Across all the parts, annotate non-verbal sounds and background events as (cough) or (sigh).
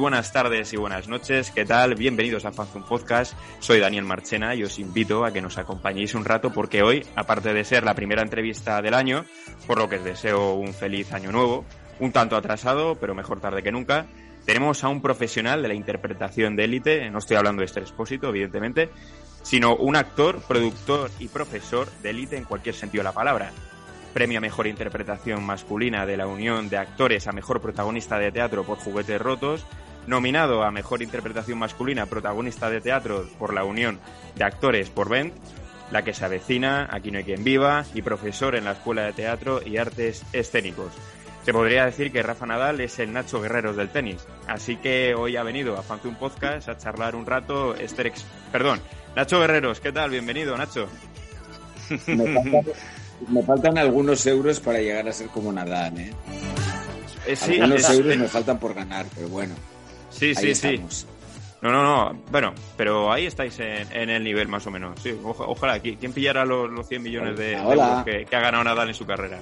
buenas tardes y buenas noches. ¿Qué tal? Bienvenidos a Fanzone Podcast. Soy Daniel Marchena y os invito a que nos acompañéis un rato porque hoy, aparte de ser la primera entrevista del año, por lo que os deseo un feliz año nuevo, un tanto atrasado, pero mejor tarde que nunca, tenemos a un profesional de la interpretación de élite, no estoy hablando de este expósito, evidentemente, sino un actor, productor y profesor de élite en cualquier sentido de la palabra premio a Mejor Interpretación Masculina de la Unión de Actores a Mejor Protagonista de Teatro por Juguetes Rotos, nominado a Mejor Interpretación Masculina Protagonista de Teatro por la Unión de Actores por Vent, La que se avecina, Aquí no hay quien viva, y profesor en la Escuela de Teatro y Artes Escénicos. Se podría decir que Rafa Nadal es el Nacho Guerreros del tenis, así que hoy ha venido a un Podcast a charlar un rato Esther Perdón, Nacho Guerreros, ¿qué tal? Bienvenido, Nacho. Me faltan algunos euros para llegar a ser como Nadal, ¿eh? eh algunos euros me faltan por ganar, pero bueno. Sí, sí, sí. No, no, no. Bueno, pero ahí estáis en, el nivel más o menos. Sí, ojalá. ¿Quién pillara los, 100 millones de, euros que, ha ganado Nadal en su carrera?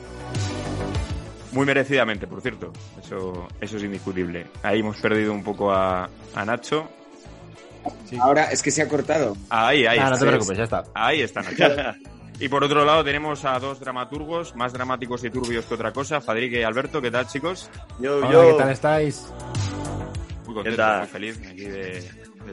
Muy merecidamente, por cierto. Eso, eso es indiscutible. Ahí hemos perdido un poco a, Nacho. Ahora es que se ha cortado. Ahí, ahí. Ah, no te preocupes, ya está. Ahí está Nacho. Y por otro lado tenemos a dos dramaturgos, más dramáticos y turbios que otra cosa, Fadrique y Alberto. ¿Qué tal, chicos? Yo, yo. ¿Qué tal estáis? Muy contento, muy feliz aquí de,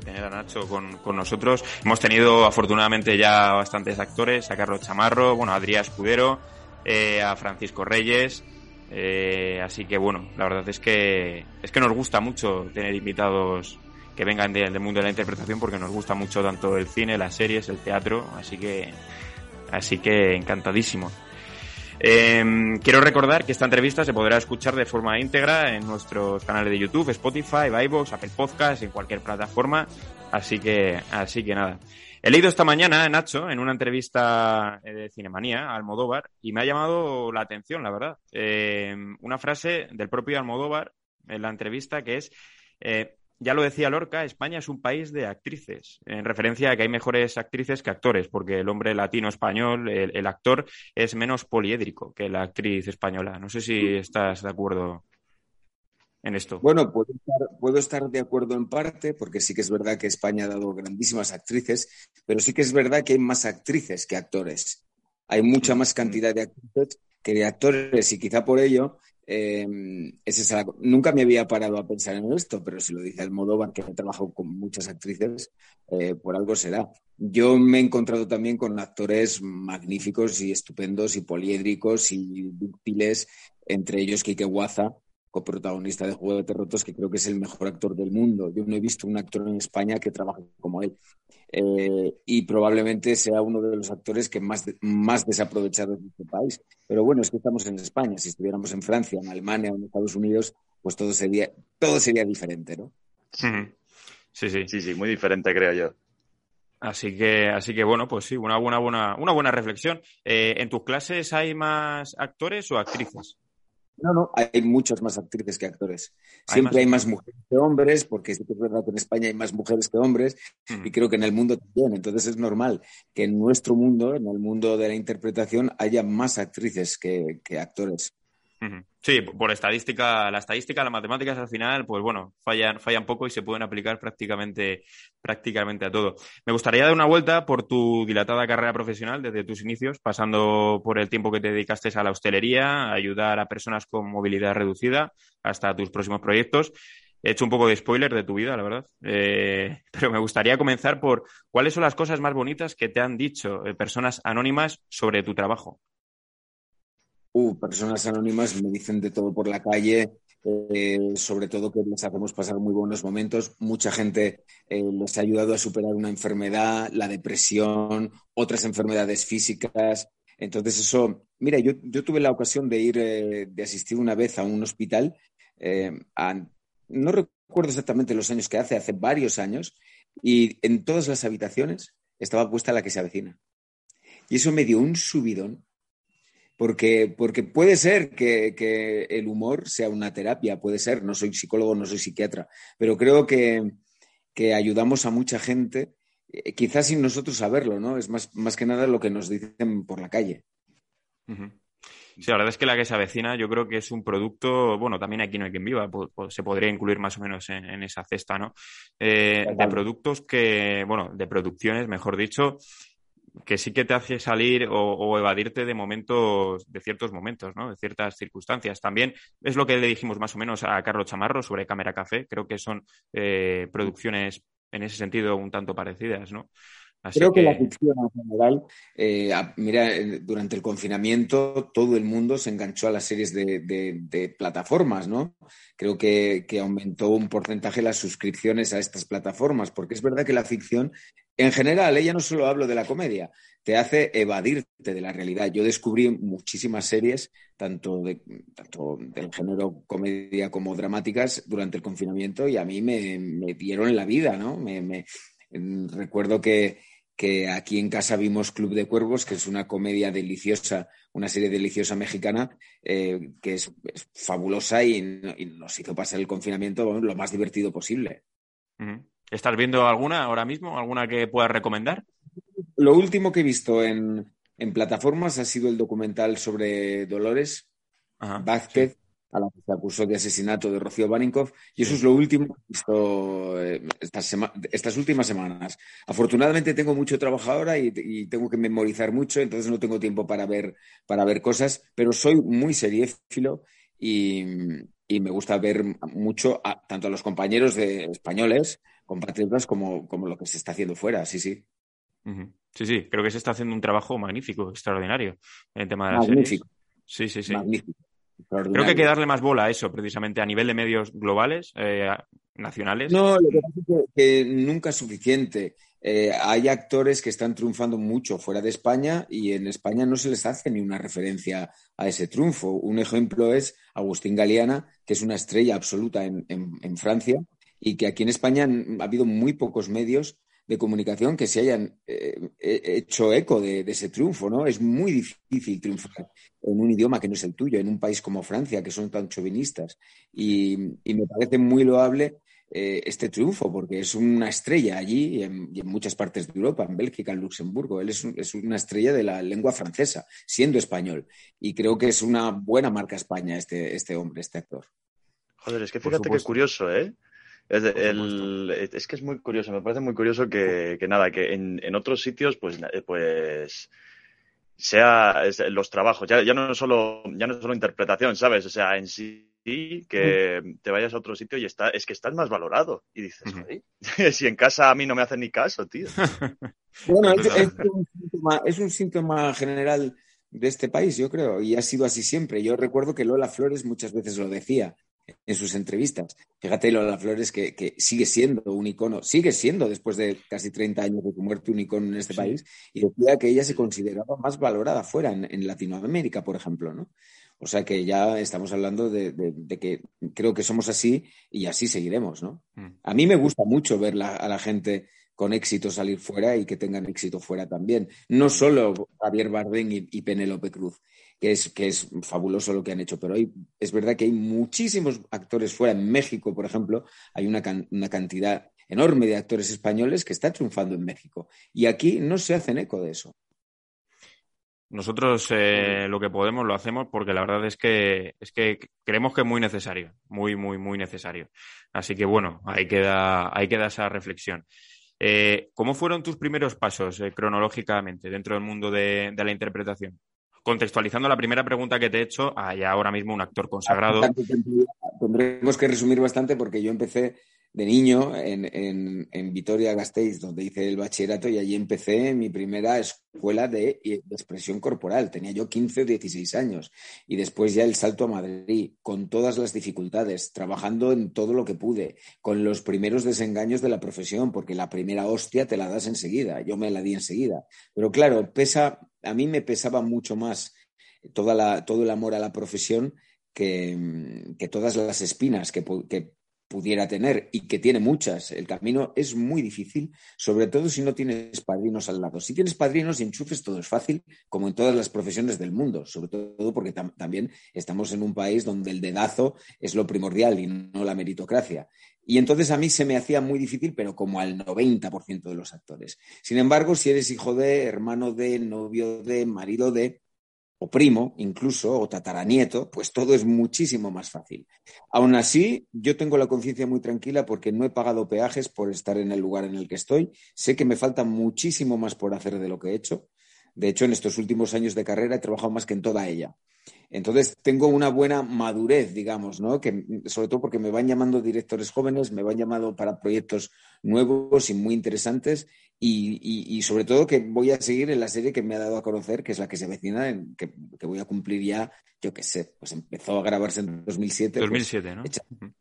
tener a Nacho con, nosotros. Hemos tenido afortunadamente ya bastantes actores, a Carlos Chamarro, bueno, a Adrián Escudero, eh, a Francisco Reyes. Eh, así que bueno, la verdad es que es que nos gusta mucho tener invitados que vengan del mundo de la interpretación porque nos gusta mucho tanto el cine, las series, el teatro, así que Así que encantadísimo. Em, quiero recordar que esta entrevista se podrá escuchar de forma íntegra en nuestros canales de YouTube, Spotify, iVoox, Apple Podcasts, en cualquier plataforma. Así que, así que nada. He leído esta mañana, Nacho, en una entrevista de Cinemanía Almodóvar y me ha llamado la atención, la verdad. Em, una frase del propio Almodóvar en la entrevista que es eh, ya lo decía Lorca, España es un país de actrices, en referencia a que hay mejores actrices que actores, porque el hombre latino español, el, actor, es menos poliédrico que la actriz española. No sé si estás de acuerdo en esto. Bueno, puedo estar, puedo estar de acuerdo en parte, porque sí que es verdad que España ha dado grandísimas actrices, pero sí que es verdad que hay más actrices que actores. Hay mucha más cantidad de actrices que de actores y quizá por ello eh, nunca me había parado a pensar en esto, pero si lo dice Almodóvar, que he trabajado con muchas actrices, eh, por algo será. Yo me he encontrado también con actores magníficos y estupendos y poliédricos y dúctiles, entre ellos Kike Guaza, coprotagonista de Juego de Rotos, que creo que es el mejor actor del mundo. Yo no he visto un actor en España que trabaje como él. Eh, y probablemente sea uno de los actores que más, más desaprovechados de este país. Pero bueno, es que estamos en España. Si estuviéramos en Francia, en Alemania o en Estados Unidos, pues todo sería, todo sería diferente, ¿no? Sí, sí. Sí, sí, muy diferente, creo yo. Así que, así que bueno, pues sí, una buena, buena, una buena reflexión. Eh, ¿En tus clases hay más actores o actrices? No, no, hay muchas más actrices que actores. Siempre hay más, mujeres que hombres, porque es verdad que en España hay más mujeres que hombres, y creo que en el mundo también. Entonces es normal que en nuestro mundo, en el mundo de la interpretación, haya más actrices que actores. Sí, por estadística, la estadística, las matemáticas al final, pues bueno, fallan, fallan poco y se pueden aplicar prácticamente, prácticamente a todo. Me gustaría dar una vuelta por tu dilatada carrera profesional desde tus inicios, pasando por el tiempo que te dedicaste a la hostelería, a ayudar a personas con movilidad reducida, hasta tus próximos proyectos. He hecho un poco de spoiler de tu vida, la verdad. Eh, (laughs) pero me gustaría comenzar por cuáles son las cosas más bonitas que te han dicho eh, personas anónimas sobre tu trabajo. Uh, personas anónimas me dicen de todo por la calle, eh, sobre todo que les hacemos pasar muy buenos momentos. Mucha gente eh, les ha ayudado a superar una enfermedad, la depresión, otras enfermedades físicas. Entonces eso, mira, yo, tuve la ocasión de ir, eh, de asistir una vez a un hospital, no recuerdo exactamente los años que hace, hace varios años, y en todas las habitaciones estaba puesta la que se avecina. Y eso me dio un subidón porque, porque puede ser que, el humor sea una terapia, puede ser, no soy psicólogo, no soy psiquiatra, pero creo que, ayudamos a mucha gente, eh, quizás sin nosotros saberlo, ¿no? Es más, más que nada lo que nos dicen por la calle. Sí, la verdad es que la que se avecina yo creo que es un producto, bueno, también aquí no hay quien viva, se podría incluir más o menos en, esa cesta, ¿no? Eh, de productos que, bueno, de producciones, mejor dicho, que sí que te hace salir o, evadirte de momentos, de ciertos momentos, ¿no? De ciertas circunstancias. También es lo que le dijimos más o menos a Carlos Chamarro sobre Cámara Café. Creo que son eh, producciones en ese sentido un tanto parecidas, ¿no? Creo que... la ficción en general, eh, mira, durante el confinamiento todo el mundo se enganchó a las series de, plataformas, ¿no? Creo que, aumentó un porcentaje las suscripciones a estas plataformas, porque es verdad que la ficción, en general, ella no solo hablo de la comedia, te hace evadirte de la realidad. Yo descubrí muchísimas series, tanto, de, tanto del género comedia como dramáticas, durante el confinamiento y a mí me, dieron la vida, ¿no? me, recuerdo que que aquí en casa vimos Club de Cuervos, que es una comedia deliciosa, una serie deliciosa mexicana, eh, que es, fabulosa y, nos hizo pasar el confinamiento lo más divertido posible. ¿Estás viendo alguna ahora mismo? ¿Alguna que puedas recomendar? Lo último que he visto en, plataformas ha sido el documental sobre Dolores Vázquez, a la que se acusó de asesinato de Rocío Baninkoff. Y eso es lo último que he visto eh, estas, últimas semanas. Afortunadamente tengo mucho trabajo ahora y, tengo que memorizar mucho, entonces no tengo tiempo para ver, para ver cosas, pero soy muy seriéfilo y, me gusta ver mucho tanto a los compañeros de españoles, compatriotas, como, como lo que se está haciendo fuera, sí, sí. Sí, sí, creo que se está haciendo un trabajo magnífico, extraordinario en el tema de las magnífico. Sí, sí, sí. Magnífico. Creo que hay que darle más bola a eso, precisamente, a nivel de medios globales, eh, nacionales. No, lo que pasa es que, nunca es suficiente. Eh, hay actores que están triunfando mucho fuera de España y en España no se les hace ni una referencia a ese triunfo. Un ejemplo es Agustín Galeana, que es una estrella absoluta en, en Francia y que aquí en España ha habido muy pocos medios de comunicación que se hayan eh, hecho eco de, ese triunfo, ¿no? Es muy difícil triunfar en un idioma que no es el tuyo, en un país como Francia, que son tan chauvinistas. Y, me parece muy loable eh, este triunfo, porque es una estrella allí y en, muchas partes de Europa, en Bélgica, en Luxemburgo. Él es, es, una estrella de la lengua francesa, siendo español. Y creo que es una buena marca España este, este hombre, este actor. Joder, es que fíjate qué curioso, ¿eh? Es, es, que es muy curioso, me parece muy curioso que, nada, que en, otros sitios, pues, eh, pues sea los trabajos, ya, ya, no solo, ya no solo interpretación, ¿sabes? O sea, en sí que mm. te vayas a otro sitio y está, es que estás más valorado. Y dices, (laughs) si en casa a mí no me hacen ni caso, tío. (laughs) bueno, es, un síntoma, general de este país, yo creo, y ha sido así siempre. Yo recuerdo que Lola Flores muchas veces lo decía en sus entrevistas. Fíjate, Lola Flores, que, que, sigue siendo un icono, sigue siendo después de casi 30 años de su muerte un icono en este país, y decía que ella se consideraba más valorada fuera, en, Latinoamérica, por ejemplo, ¿no? O sea que ya estamos hablando de, que creo que somos así y así seguiremos, ¿no? Mm. A mí me gusta mucho ver a la gente con éxito salir fuera y que tengan éxito fuera también. No solo Javier Bardem y, y Penélope Cruz, que es, que es fabuloso lo que han hecho. Pero hoy es verdad que hay muchísimos actores fuera. En México, por ejemplo, hay una, una cantidad enorme de actores españoles que están triunfando en México. Y aquí no se hacen eco de eso. Nosotros eh, lo que podemos lo hacemos porque la verdad es que, es que creemos que es muy necesario, muy, muy, muy necesario. Así que bueno, ahí queda, ahí queda esa reflexión. Eh, ¿Cómo fueron tus primeros pasos eh, cronológicamente dentro del mundo de, de la interpretación? Contextualizando la primera pregunta que te he hecho, hay ahora mismo un actor consagrado. Tendremos que resumir bastante porque yo empecé de niño en, en, Vitoria-Gasteiz, donde hice el bachillerato, y allí empecé mi primera escuela de, expresión corporal. Tenía yo 15 o 16 años. Y después ya el salto a Madrid, con todas las dificultades, trabajando en todo lo que pude, con los primeros desengaños de la profesión, porque la primera hostia te la das enseguida. Yo me la di enseguida. Pero claro, pesa, a mí me pesaba mucho más toda la, todo el amor a la profesión que, que todas las espinas que, que pudiera tener y que tiene muchas. El camino es muy difícil, sobre todo si no tienes padrinos al lado. Si tienes padrinos y enchufes, todo es fácil, como en todas las profesiones del mundo, sobre todo porque también estamos en un país donde el dedazo es lo primordial y no la meritocracia. Y entonces a mí se me hacía muy difícil, pero como al 90% de los actores. Sin embargo, si eres hijo de, hermano de, novio de, marido de, primo incluso, o tataranieto, pues todo es muchísimo más fácil. Aún así, yo tengo la conciencia muy tranquila porque no he pagado peajes por estar en el lugar en el que estoy. Sé que me falta muchísimo más por hacer de lo que he hecho. De hecho, en estos últimos años de carrera he trabajado más que en toda ella. Entonces tengo una buena madurez, digamos, ¿no? Que, sobre todo porque me van llamando directores jóvenes, me van llamando para proyectos nuevos y muy interesantes y, sobre todo que voy a seguir en la serie que me ha dado a conocer, que es la que se vecina, en, que, voy a cumplir ya, yo qué sé, pues empezó a grabarse en 2007. 2007, pues, ¿no?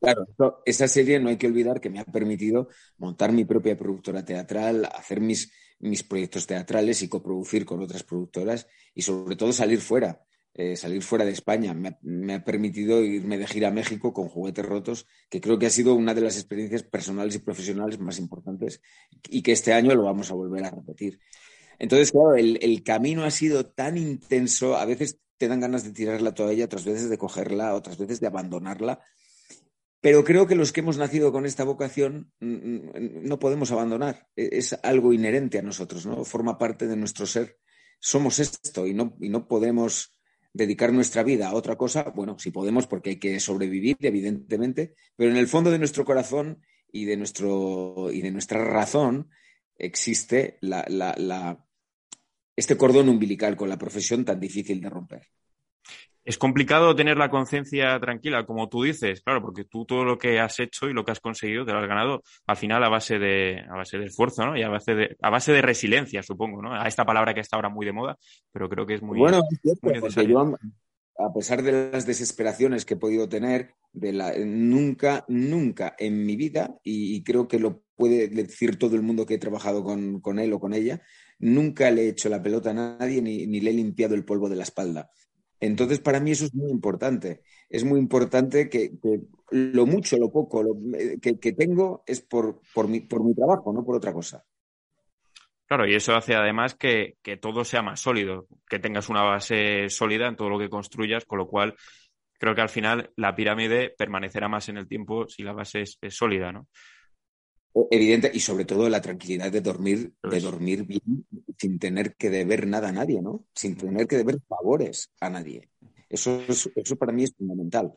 Claro, esa serie no hay que olvidar que me ha permitido montar mi propia productora teatral, hacer mis, mis proyectos teatrales y coproducir con otras productoras y sobre todo salir fuera. Eh, salir fuera de España. Me ha, permitido irme de gira a México con juguetes rotos, que creo que ha sido una de las experiencias personales y profesionales más importantes y que este año lo vamos a volver a repetir. Entonces, claro, el, el camino ha sido tan intenso, a veces te dan ganas de tirar la toalla, otras veces de cogerla, otras veces de abandonarla. Pero creo que los que hemos nacido con esta vocación mm, mm, no podemos abandonar. E, es algo inherente a nosotros, ¿no? Forma parte de nuestro ser. Somos esto y no, y no podemos dedicar nuestra vida a otra cosa, bueno, si podemos, porque hay que sobrevivir, evidentemente, pero en el fondo de nuestro corazón y de, nuestro, y de nuestra razón existe este cordón umbilical con la profesión tan difícil de romper. Es complicado tener la conciencia tranquila, como tú dices, claro, porque tú todo lo que has hecho y lo que has conseguido te lo has ganado al final a base de, a base de esfuerzo, ¿no? Y a base de, a base de resiliencia, supongo, ¿no? A esta palabra que está ahora muy de moda, pero creo que es muy, bueno, Yo, a pesar de las desesperaciones que he podido tener, de la, nunca, nunca en mi vida, y, creo que lo puede decir todo el mundo que he trabajado con, con él o con ella, nunca le he hecho la pelota a nadie ni, ni le he limpiado el polvo de la espalda. Entonces, para mí eso es muy importante. Es muy importante que, lo mucho, lo poco eh, que, tengo es por, por, mi, por mi trabajo, no por otra cosa. Claro, y eso hace además que, todo sea más sólido, que tengas una base sólida en todo lo que construyas, con lo cual creo que al final la pirámide permanecerá más en el tiempo si la base es sólida, ¿no? Evidente, y sobre todo la tranquilidad de dormir, de dormir bien sin tener que deber nada a nadie, ¿no? Sin tener que deber favores a nadie. Eso, eso para mí es fundamental.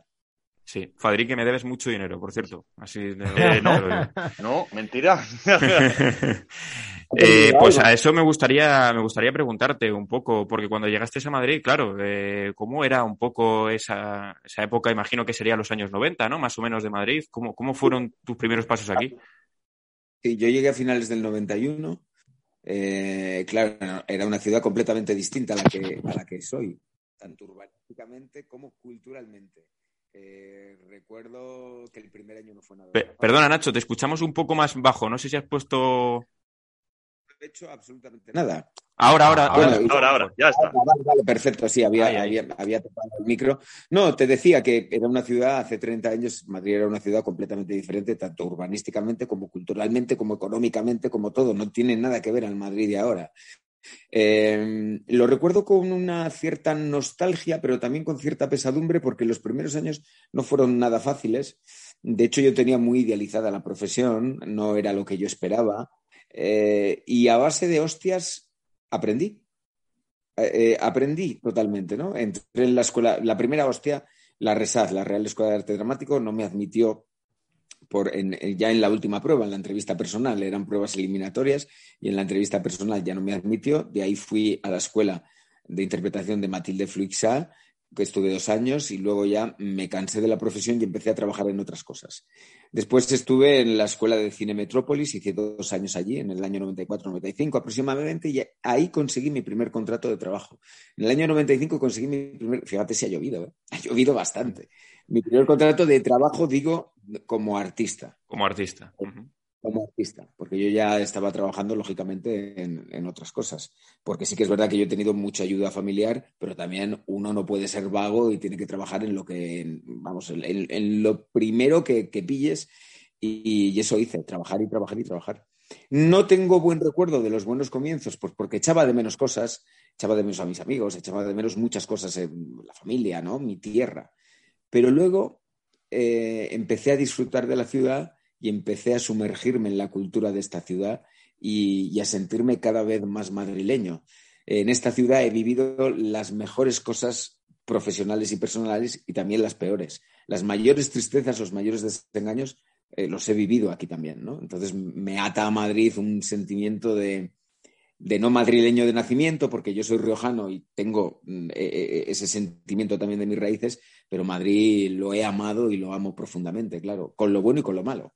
Sí, Fadri, que me debes mucho dinero, por cierto. Así (laughs) eh, no, no, mentira. (laughs) Eh, pues a eso me gustaría, me gustaría preguntarte un poco, porque cuando llegaste a Madrid, claro, eh, ¿cómo era un poco esa, esa época? Imagino que sería los años 90, ¿no? Más o menos de Madrid. ¿Cómo, cómo fueron tus primeros pasos aquí? Sí, yo llegué a finales del 91. Eh, claro, era una ciudad completamente distinta a la que, a la que soy, tanto urbanísticamente como culturalmente. Eh, recuerdo que el primer año no fue nada. perdona, Nacho, te escuchamos un poco más bajo. No sé si has puesto hecho absolutamente nada. Ahora, ahora, ahora, ahora, ahora, ya está. Vale, vale, perfecto, sí, había, había, tocado el micro. No, te decía que era una ciudad, hace 30 años, Madrid era una ciudad completamente diferente, tanto urbanísticamente como culturalmente, como económicamente, como todo. No tiene nada que ver al Madrid de ahora. Eh, lo recuerdo con una cierta nostalgia, pero también con cierta pesadumbre, porque los primeros años no fueron nada fáciles. De hecho, yo tenía muy idealizada la profesión, no era lo que yo esperaba. Eh, y a base de hostias aprendí. Eh, eh, aprendí totalmente, ¿no? Entré en la escuela, la primera hostia, la RESAD, la Real Escuela de Arte Dramático, no me admitió por ya en la última prueba, en la entrevista personal, eran pruebas eliminatorias y en la entrevista personal ya no me admitió. De ahí fui a la escuela de interpretación de Matilde Fluixá que estuve dos años y luego ya me cansé de la profesión y empecé a trabajar en otras cosas. Después estuve en la Escuela de Cine Metrópolis, hice dos años allí, en el año 94-95 aproximadamente, y ahí conseguí mi primer contrato de trabajo. En el año 95 conseguí mi primer, fíjate si ha llovido, ¿eh? (laughs) ha llovido bastante. Mi primer contrato de trabajo, digo, como artista. Como artista como artista, porque yo ya estaba trabajando lógicamente en, otras cosas, porque sí que es verdad que yo he tenido mucha ayuda familiar, pero también uno no puede ser vago y tiene que trabajar en lo que, vamos, en, lo primero que, pilles y, eso hice, trabajar y trabajar y trabajar. No tengo buen recuerdo de los buenos comienzos, pues porque echaba de menos cosas, echaba de menos a mis amigos, echaba de menos muchas cosas en la familia, ¿no? Mi tierra. Pero luego eh, empecé a disfrutar de la ciudad y empecé a sumergirme en la cultura de esta ciudad y, a sentirme cada vez más madrileño. en esta ciudad he vivido las mejores cosas profesionales y personales y también las peores. Las mayores tristezas, los mayores desengaños, eh, los he vivido aquí también, ¿no? Entonces me ata a Madrid un sentimiento de, de no madrileño de nacimiento, porque yo soy riojano y tengo mm, e, e, e, ese sentimiento también de mis raíces, pero Madrid lo he amado y lo amo profundamente, claro, con lo bueno y con lo malo.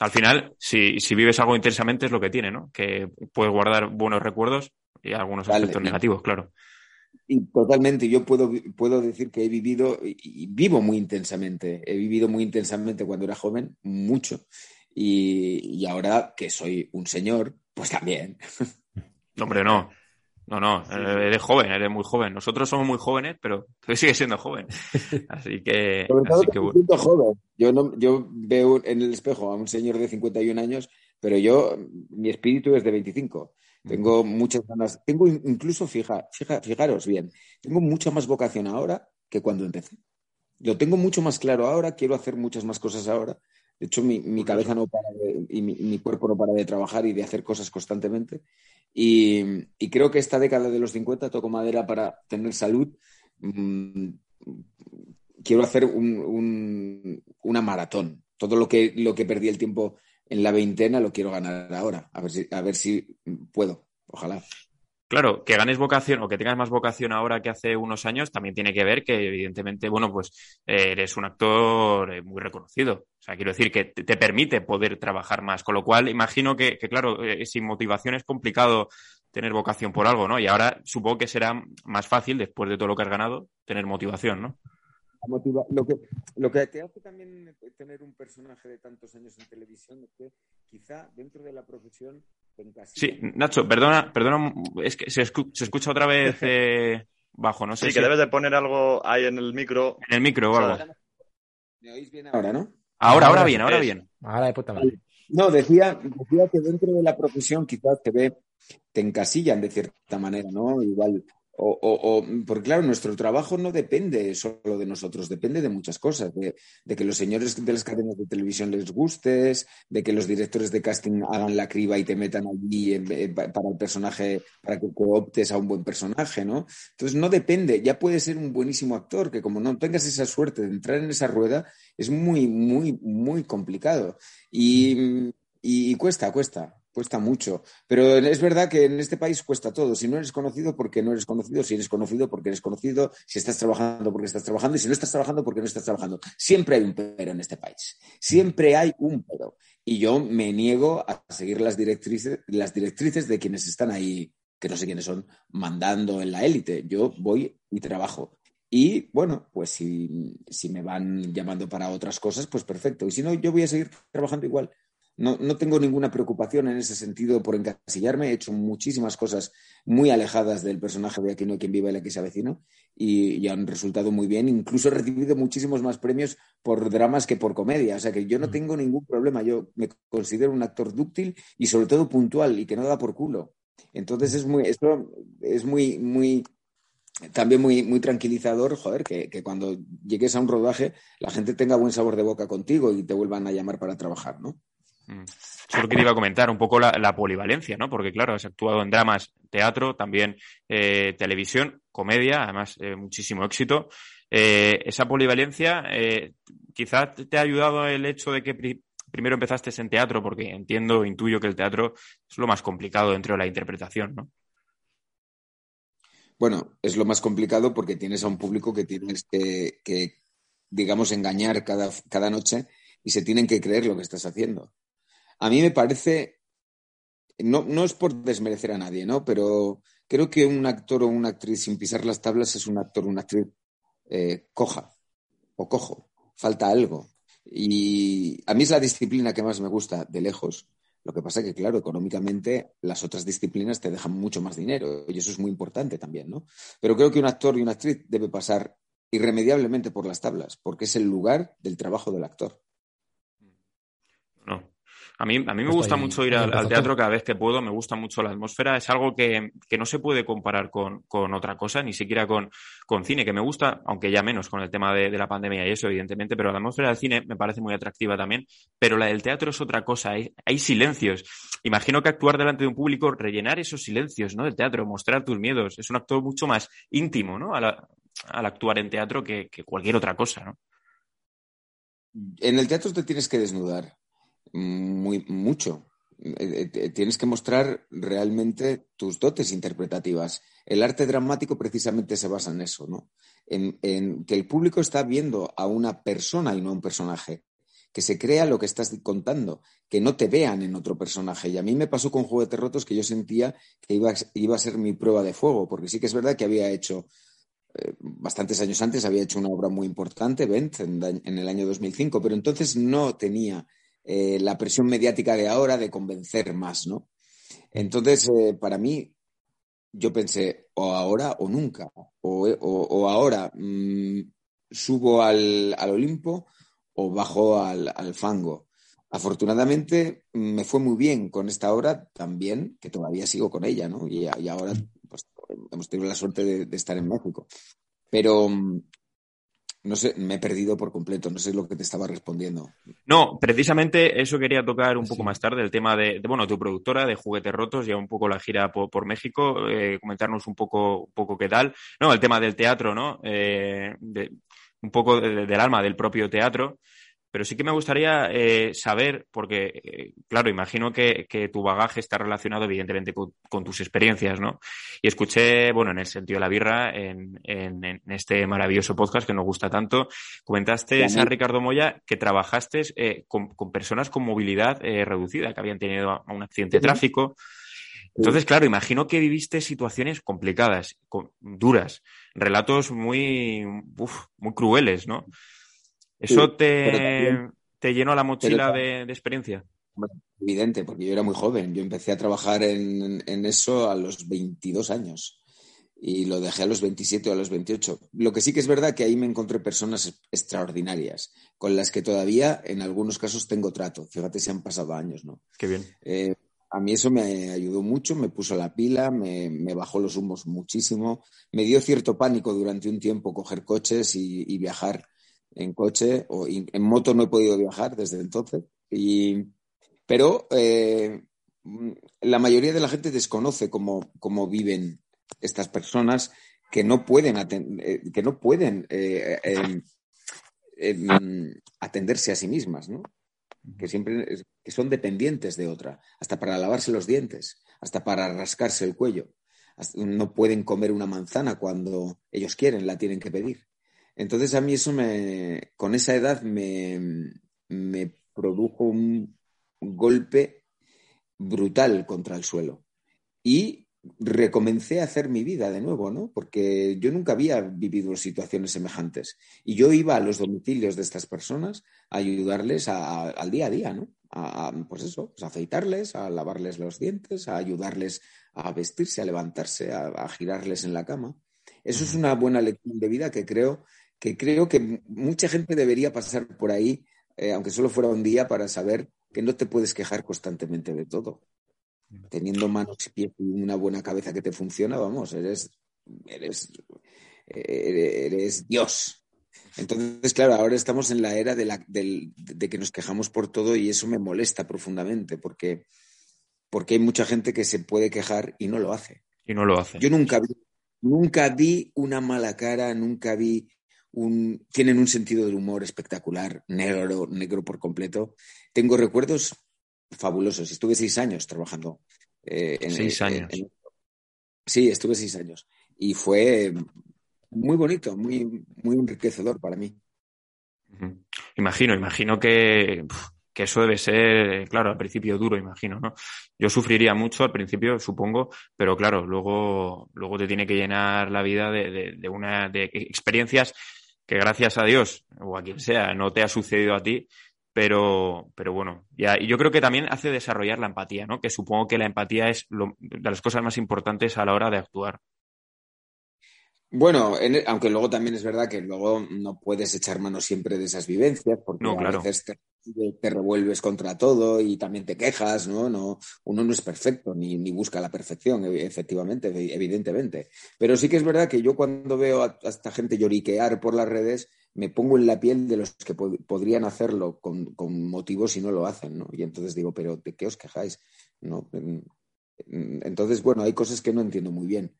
Al final, si, si, vives algo intensamente es lo que tiene, ¿no? Que puedes guardar buenos recuerdos y algunos aspectos negativos, claro. Y totalmente, yo puedo, puedo decir que he vivido y vivo muy intensamente. He vivido muy intensamente cuando era joven, mucho. Y, y ahora que soy un señor, pues también. (laughs) hombre, no. No, no, eres joven, eres muy joven. Nosotros somos muy jóvenes, pero tú sigues siendo joven. (laughs) Así que. joven. Yo, no, yo veo en el espejo a un señor de 51 años, pero yo, mi espíritu es de 25. Tengo muchas ganas. Tengo incluso, fija, fija, fijaros bien, tengo mucha más vocación ahora que cuando empecé. Lo tengo mucho más claro ahora, quiero hacer muchas más cosas ahora de hecho, mi, cabeza no para y mi, cuerpo no para de trabajar y de hacer cosas constantemente. Y, creo que esta década de los 50 toco madera para tener salud. Mm, quiero hacer una maratón. Todo lo que, lo que perdí el tiempo en la veintena lo quiero ganar ahora. A ver si, a ver si puedo. Ojalá. Claro, que ganes vocación o que tengas más vocación ahora que hace unos años también tiene que ver que, evidentemente, bueno, pues eh, eres un actor eh, muy reconocido. O sea, quiero decir que te, permite poder trabajar más. Con lo cual, imagino que, claro, eh, sin motivación es complicado tener vocación por algo, ¿no? Y ahora supongo que será más fácil, después de todo lo que has ganado, tener motivación, ¿no? lo, que, lo que te hace también tener un personaje de tantos años en televisión es que quizá dentro de la profesión Sí, Nacho, perdona, perdona, es que se, escucha otra vez (laughs) eh, bajo, no sé. Sí, que debes de poner algo ahí en el micro. En el micro o algo. ¿Me oís bien ahora, no? Ahora, ahora bien, ahora bien. Ahora de puta madre. No, decía, decía que dentro de la profesión quizás te ve, te encasillan de cierta manera, ¿no? Igual o, o, porque claro, nuestro trabajo no depende solo de nosotros, depende de muchas cosas, de, que los señores de las cadenas de televisión les gustes, de que los directores de casting hagan la criba y te metan allí para el personaje, para que, optes a un buen personaje, ¿no? Entonces no depende, ya puede ser un buenísimo actor, que como no tengas esa suerte de entrar en esa rueda, es muy, muy, muy complicado. y, y cuesta, cuesta cuesta mucho. Pero es verdad que en este país cuesta todo. Si no eres conocido, porque no eres conocido. Si eres conocido, porque eres conocido. Si estás trabajando, porque estás trabajando. Y si no estás trabajando, porque no estás trabajando. Siempre hay un pero en este país. Siempre hay un pero. Y yo me niego a seguir las directrices, las directrices de quienes están ahí, que no sé quiénes son, mandando en la élite. Yo voy y trabajo. Y bueno, pues si, si me van llamando para otras cosas, pues perfecto. Y si no, yo voy a seguir trabajando igual. No, tengo ninguna preocupación en ese sentido por encasillarme. He hecho muchísimas cosas muy alejadas del personaje de Aquí no hay quien viva y la que se avecino y, han resultado muy bien. Incluso he recibido muchísimos más premios por dramas que por comedia. O sea que yo no mm. tengo ningún problema. Yo me considero un actor dúctil y sobre todo puntual y que no da por culo. Entonces es muy, esto es muy, muy, también muy, muy tranquilizador, joder, que, que, cuando llegues a un rodaje la gente tenga buen sabor de boca contigo y te vuelvan a llamar para trabajar, ¿no? Mm. Solo a comentar un poco la, polivalencia, ¿no? Porque, claro, has actuado en dramas, teatro, también eh, televisión, comedia, además eh, muchísimo éxito. Eh, esa polivalencia, quizás te ha ayudado el hecho de que primero empezaste en teatro, porque entiendo, intuyo que el teatro es lo más complicado dentro de la interpretación, ¿no? Bueno, es lo más complicado porque tienes a un público que tienes que, que digamos, engañar cada, cada noche y se tienen que creer lo que estás haciendo. A mí me parece, no, no es por desmerecer a nadie, ¿no? Pero creo que un actor o una actriz sin pisar las tablas es un actor o una actriz eh, coja o cojo, falta algo. Y a mí es la disciplina que más me gusta de lejos. Lo que pasa que, claro, económicamente las otras disciplinas te dejan mucho más dinero y eso es muy importante también, ¿no? Pero creo que un actor y una actriz debe pasar irremediablemente por las tablas, porque es el lugar del trabajo del actor. A mí, a mí me gusta mucho ir al, teatro cada vez que puedo, me gusta mucho la atmósfera, es algo que, no se puede comparar con, otra cosa, ni siquiera con, con, cine, que me gusta, aunque ya menos con el tema de, la pandemia y eso, evidentemente, pero la atmósfera del cine me parece muy atractiva también, pero la del teatro es otra cosa, hay, hay silencios. Imagino que actuar delante de un público, rellenar esos silencios, ¿no? Del teatro, mostrar tus miedos, es un acto mucho más íntimo, ¿no? Al, actuar en teatro que, que cualquier otra cosa, ¿no? En el teatro te tienes que desnudar muy, mucho. Eh, eh, tienes que mostrar realmente tus dotes interpretativas. El arte dramático precisamente se basa en eso, ¿no? En, que el público está viendo a una persona y no a un personaje, que se crea lo que estás contando, que no te vean en otro personaje. Y a mí me pasó con Juguetes Rotos que yo sentía que iba, iba a ser mi prueba de fuego, porque sí que es verdad que había hecho eh, bastantes años antes había hecho una obra muy importante, Bent, en, el año 2005, pero entonces no tenía eh, la presión mediática de ahora de convencer más, ¿no? Entonces, eh, para mí, yo pensé, o ahora o nunca, o, ahora mm, subo al, Olimpo o bajo al, fango. Afortunadamente me fue muy bien con esta obra también, que todavía sigo con ella, ¿no? Y, ahora pues, hemos tenido la suerte de, de, estar en México. Pero, mm, no sé, me he perdido por completo, no sé lo que te estaba respondiendo. No, precisamente eso quería tocar un poco más tarde, el tema de, bueno, tu productora de Juguetes Rotos, ya un poco la gira por, México, eh, comentarnos un poco, un poco qué tal. No, el tema del teatro, ¿no? Eh, un poco del alma del propio teatro. Pero sí que me gustaría eh, saber, porque, eh, claro, imagino que, tu bagaje está relacionado evidentemente con, tus experiencias, ¿no? Y escuché, bueno, en el sentido de la birra, en, este maravilloso podcast que nos gusta tanto, comentaste, a Ricardo Moya, que trabajaste eh, con, personas con movilidad reducida, que habían tenido un accidente de tráfico. Entonces, claro, imagino que viviste situaciones complicadas, duras, relatos muy, muy crueles, ¿no? ¿Eso te, te, llenó la mochila de, experiencia? Evidente, porque yo era muy joven. Yo empecé a trabajar en, eso a los 22 años y lo dejé a los 27 o a los 28. Lo que sí que es verdad que ahí me encontré personas extraordinarias, con las que todavía en algunos casos tengo trato. Fíjate si han pasado años, ¿no? Qué bien. Eh, a mí eso me ayudó mucho, me puso la pila, me, bajó los humos muchísimo, me dio cierto pánico durante un tiempo coger coches y viajar en coche o en moto no he podido viajar desde entonces. Y, pero eh, la mayoría de la gente desconoce cómo, cómo viven estas personas que no pueden, eh, que no pueden eh, em, em, atenderse a sí mismas, ¿no? que siempre que son dependientes de otra, hasta para lavarse los dientes, hasta para rascarse el cuello. no pueden comer una manzana cuando ellos quieren, la tienen que pedir. Entonces a mí eso me, con esa edad me, me produjo un golpe brutal contra el suelo. Y recomencé a hacer mi vida de nuevo, ¿no? Porque yo nunca había vivido situaciones semejantes. Y yo iba a los domicilios de estas personas a ayudarles al día a día, ¿no? A, pues eso, pues a afeitarles, a lavarles los dientes, a ayudarles a vestirse, a levantarse, a girarles en la cama. Eso es una buena lección de vida que creo que creo que mucha gente debería pasar por ahí, eh, aunque solo fuera un día, para saber que no te puedes quejar constantemente de todo. Teniendo manos y pies y una buena cabeza que te funciona, vamos, eres, eres, eres Dios. Entonces, claro, ahora estamos en la era de, la, de, que nos quejamos por todo y eso me molesta profundamente porque, porque hay mucha gente que se puede quejar y no lo hace. Y no lo hace. Yo nunca vi, nunca vi una mala cara, nunca vi tienen un sentido del humor espectacular, negro, negro por completo. Tengo recuerdos fabulosos. Estuve seis años trabajando. Eh, en, seis años. sí, estuve seis años. Y fue muy bonito, muy, muy enriquecedor para mí. Imagino, imagino que, que, eso debe ser, claro, al principio duro, imagino, ¿no? Yo sufriría mucho al principio, supongo, pero claro, luego, luego te tiene que llenar la vida de, de una de experiencias que gracias a Dios o a quien sea no te ha sucedido a ti, pero, pero bueno, ya, y yo creo que también hace desarrollar la empatía, ¿no? Que supongo que la empatía es de las cosas más importantes a la hora de actuar. Bueno, aunque luego también es verdad que luego no puedes echar mano siempre de esas vivencias, porque a veces te te revuelves contra todo y también te quejas, ¿no? no uno no es perfecto ni, ni busca la perfección, efectivamente, evidentemente. Pero sí que es verdad que yo cuando veo a, esta gente lloriquear por las redes, me pongo en la piel de los que podrían hacerlo con, con, motivos y no lo hacen, ¿no? Y entonces digo, pero ¿de qué os quejáis? ¿No? Entonces, bueno, hay cosas que no entiendo muy bien.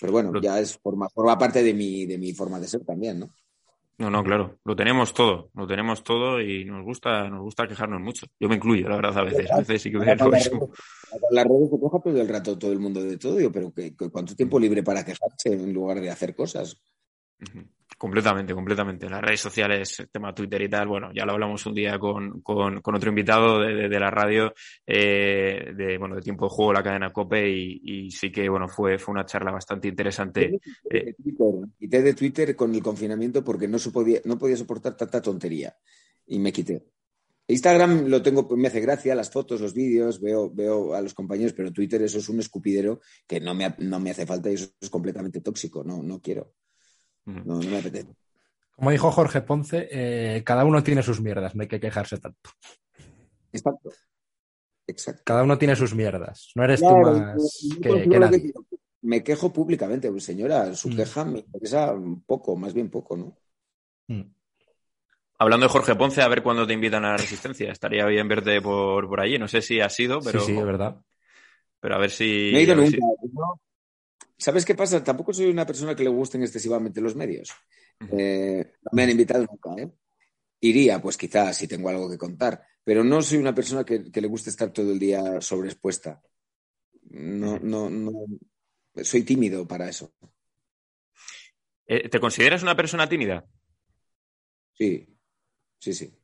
Pero bueno, ya es forma, forma parte de mi, de mi forma de ser también, ¿no? No, no, claro, lo tenemos todo, lo tenemos todo y nos gusta, nos gusta quejarnos mucho. Yo me incluyo, la verdad, a veces, a veces sí que me eso. Las redes se queja todo el rato todo el mundo de todo, pero ¿cuánto tiempo libre para quejarse en lugar de hacer cosas? Completamente, completamente. Las redes sociales, tema Twitter y tal, bueno, ya lo hablamos un día con, con, otro invitado de, la radio, eh, de, bueno, de tiempo de juego, la cadena COPE, y, sí que, bueno, fue, fue una charla bastante interesante. Eh, quité de Twitter con el confinamiento porque no, podía, no podía soportar tanta tontería y me quité. Instagram lo tengo, me hace gracia, las fotos, los vídeos, veo, veo a los compañeros, pero Twitter eso es un escupidero que no me, no me hace falta y eso es completamente tóxico, no, no quiero. No, me apetece. Como dijo Jorge Ponce, eh, cada uno tiene sus mierdas, no hay que quejarse tanto. Exacto. Exacto. Cada uno tiene sus mierdas. No eres tú más que, nadie. me quejo públicamente, pues, señora. Su mm. queja me interesa un poco, más bien poco, ¿no? Mm. Hablando de Jorge Ponce, a ver cuándo te invitan a la Resistencia. Estaría bien verte por, por allí. No sé si ha sido, pero. Sí, sí, es verdad. Pero a ver si. No he ido nunca. ¿Sabes qué pasa? Tampoco soy una persona que le gusten excesivamente los medios. Eh, no me han invitado nunca, ¿eh? Iría, pues quizás, si tengo algo que contar, pero no soy una persona que, le guste estar todo el día sobreexpuesta. No, no, no. Soy tímido para eso. Eh, ¿Te consideras una persona tímida? Sí, sí, sí.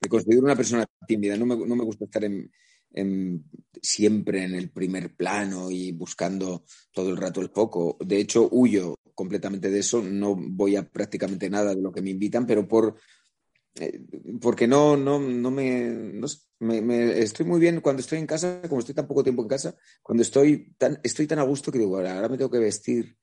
Me considero una persona tímida. No me, no me gusta estar en, siempre en el primer plano y buscando todo el rato el foco. De hecho, huyo completamente de eso, no voy a prácticamente nada de lo que me invitan, pero por eh, porque no, no, no, me, me, estoy muy bien cuando estoy en casa, como estoy tan poco tiempo en casa, cuando estoy tan, estoy tan a gusto que digo, ahora me tengo que vestir,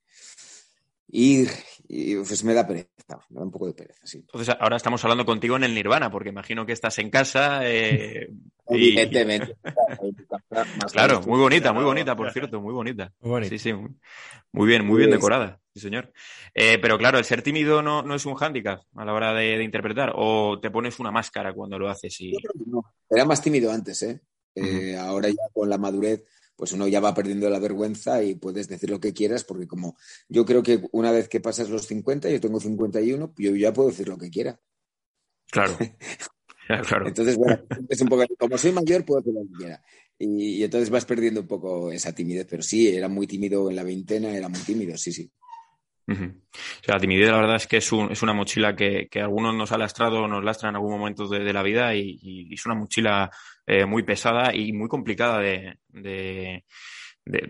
ir, y pues me da pereza, me da un poco de pereza, sí. Entonces ahora estamos hablando contigo en el Nirvana, porque imagino que estás en casa, eh, (laughs) Evidentemente. (laughs) claro, muy bonita, muy bonita, por cierto, muy bonita. Muy Sí, sí, muy, bien, muy bien decorada, sí, señor. Eh, pero claro, el ser tímido no, no es un hándicap a la hora de, interpretar, o te pones una máscara cuando lo haces y. Era más tímido antes, ¿eh? eh ahora ya con la madurez, pues uno ya va perdiendo la vergüenza y puedes decir lo que quieras, porque como yo creo que una vez que pasas los 50, yo tengo 51, yo ya puedo decir lo que quiera. Claro. (laughs) Entonces, bueno, es un poco, como soy mayor, puedo hacer lo que quiera. Y, entonces vas perdiendo un poco esa timidez, pero sí, era muy tímido en la veintena, era muy tímido, sí, sí. O sea, la timidez, la verdad es que es, es una mochila que, que, algunos nos ha lastrado, nos lastra en algún momento de, la vida y, es una mochila eh, muy pesada y muy complicada de, de,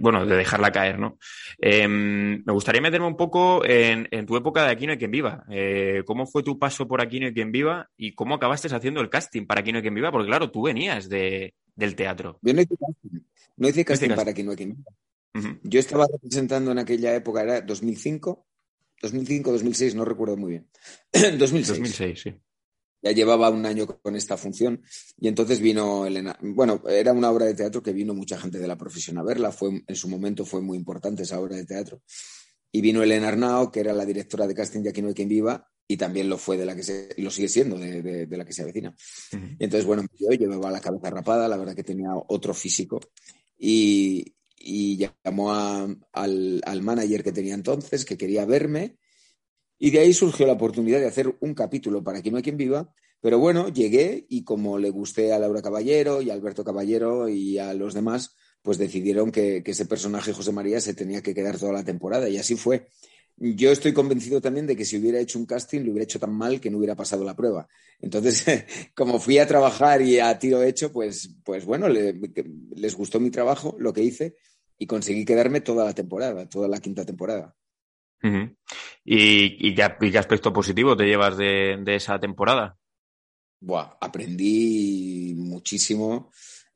bueno, de dejarla caer, ¿no? Em, me gustaría meterme un poco en, tu época de Aquí no hay quien viva. Eh, ¿Cómo fue tu paso por Aquí no hay quien viva y cómo acabaste haciendo el casting para Aquí no hay quien viva? Porque claro, tú venías de, del teatro. Yo no hice casting, no hice casting, para Aquí no hay quien viva. Yo estaba representando en aquella época, era 2005, 2005, 2006, no recuerdo muy bien. (clears throat) 2006. 2006, sí ya llevaba un año con esta función y entonces vino Elena. Bueno, era una obra de teatro que vino mucha gente de la profesión a verla, fue, en su momento fue muy importante esa obra de teatro. Y vino Elena Arnao, que era la directora de casting de Aquí no hay quien viva, y también lo fue de la que se, lo sigue siendo, de, la que se avecina. entonces, bueno, yo llevaba la cabeza rapada, la verdad que tenía otro físico, y, llamó al, al manager que tenía entonces, que quería verme, y de ahí surgió la oportunidad de hacer un capítulo para que no hay quien viva. Pero bueno, llegué y como le gusté a Laura Caballero y a Alberto Caballero y a los demás, pues decidieron que, ese personaje José María se tenía que quedar toda la temporada y así fue. Yo estoy convencido también de que si hubiera hecho un casting lo hubiera hecho tan mal que no hubiera pasado la prueba. Entonces, (laughs) como fui a trabajar y a tiro hecho, pues, pues bueno, les gustó mi trabajo, lo que hice, y conseguí quedarme toda la temporada, toda la quinta temporada. ¿Y, qué, aspecto positivo te llevas de, esa temporada? Buah, aprendí muchísimo.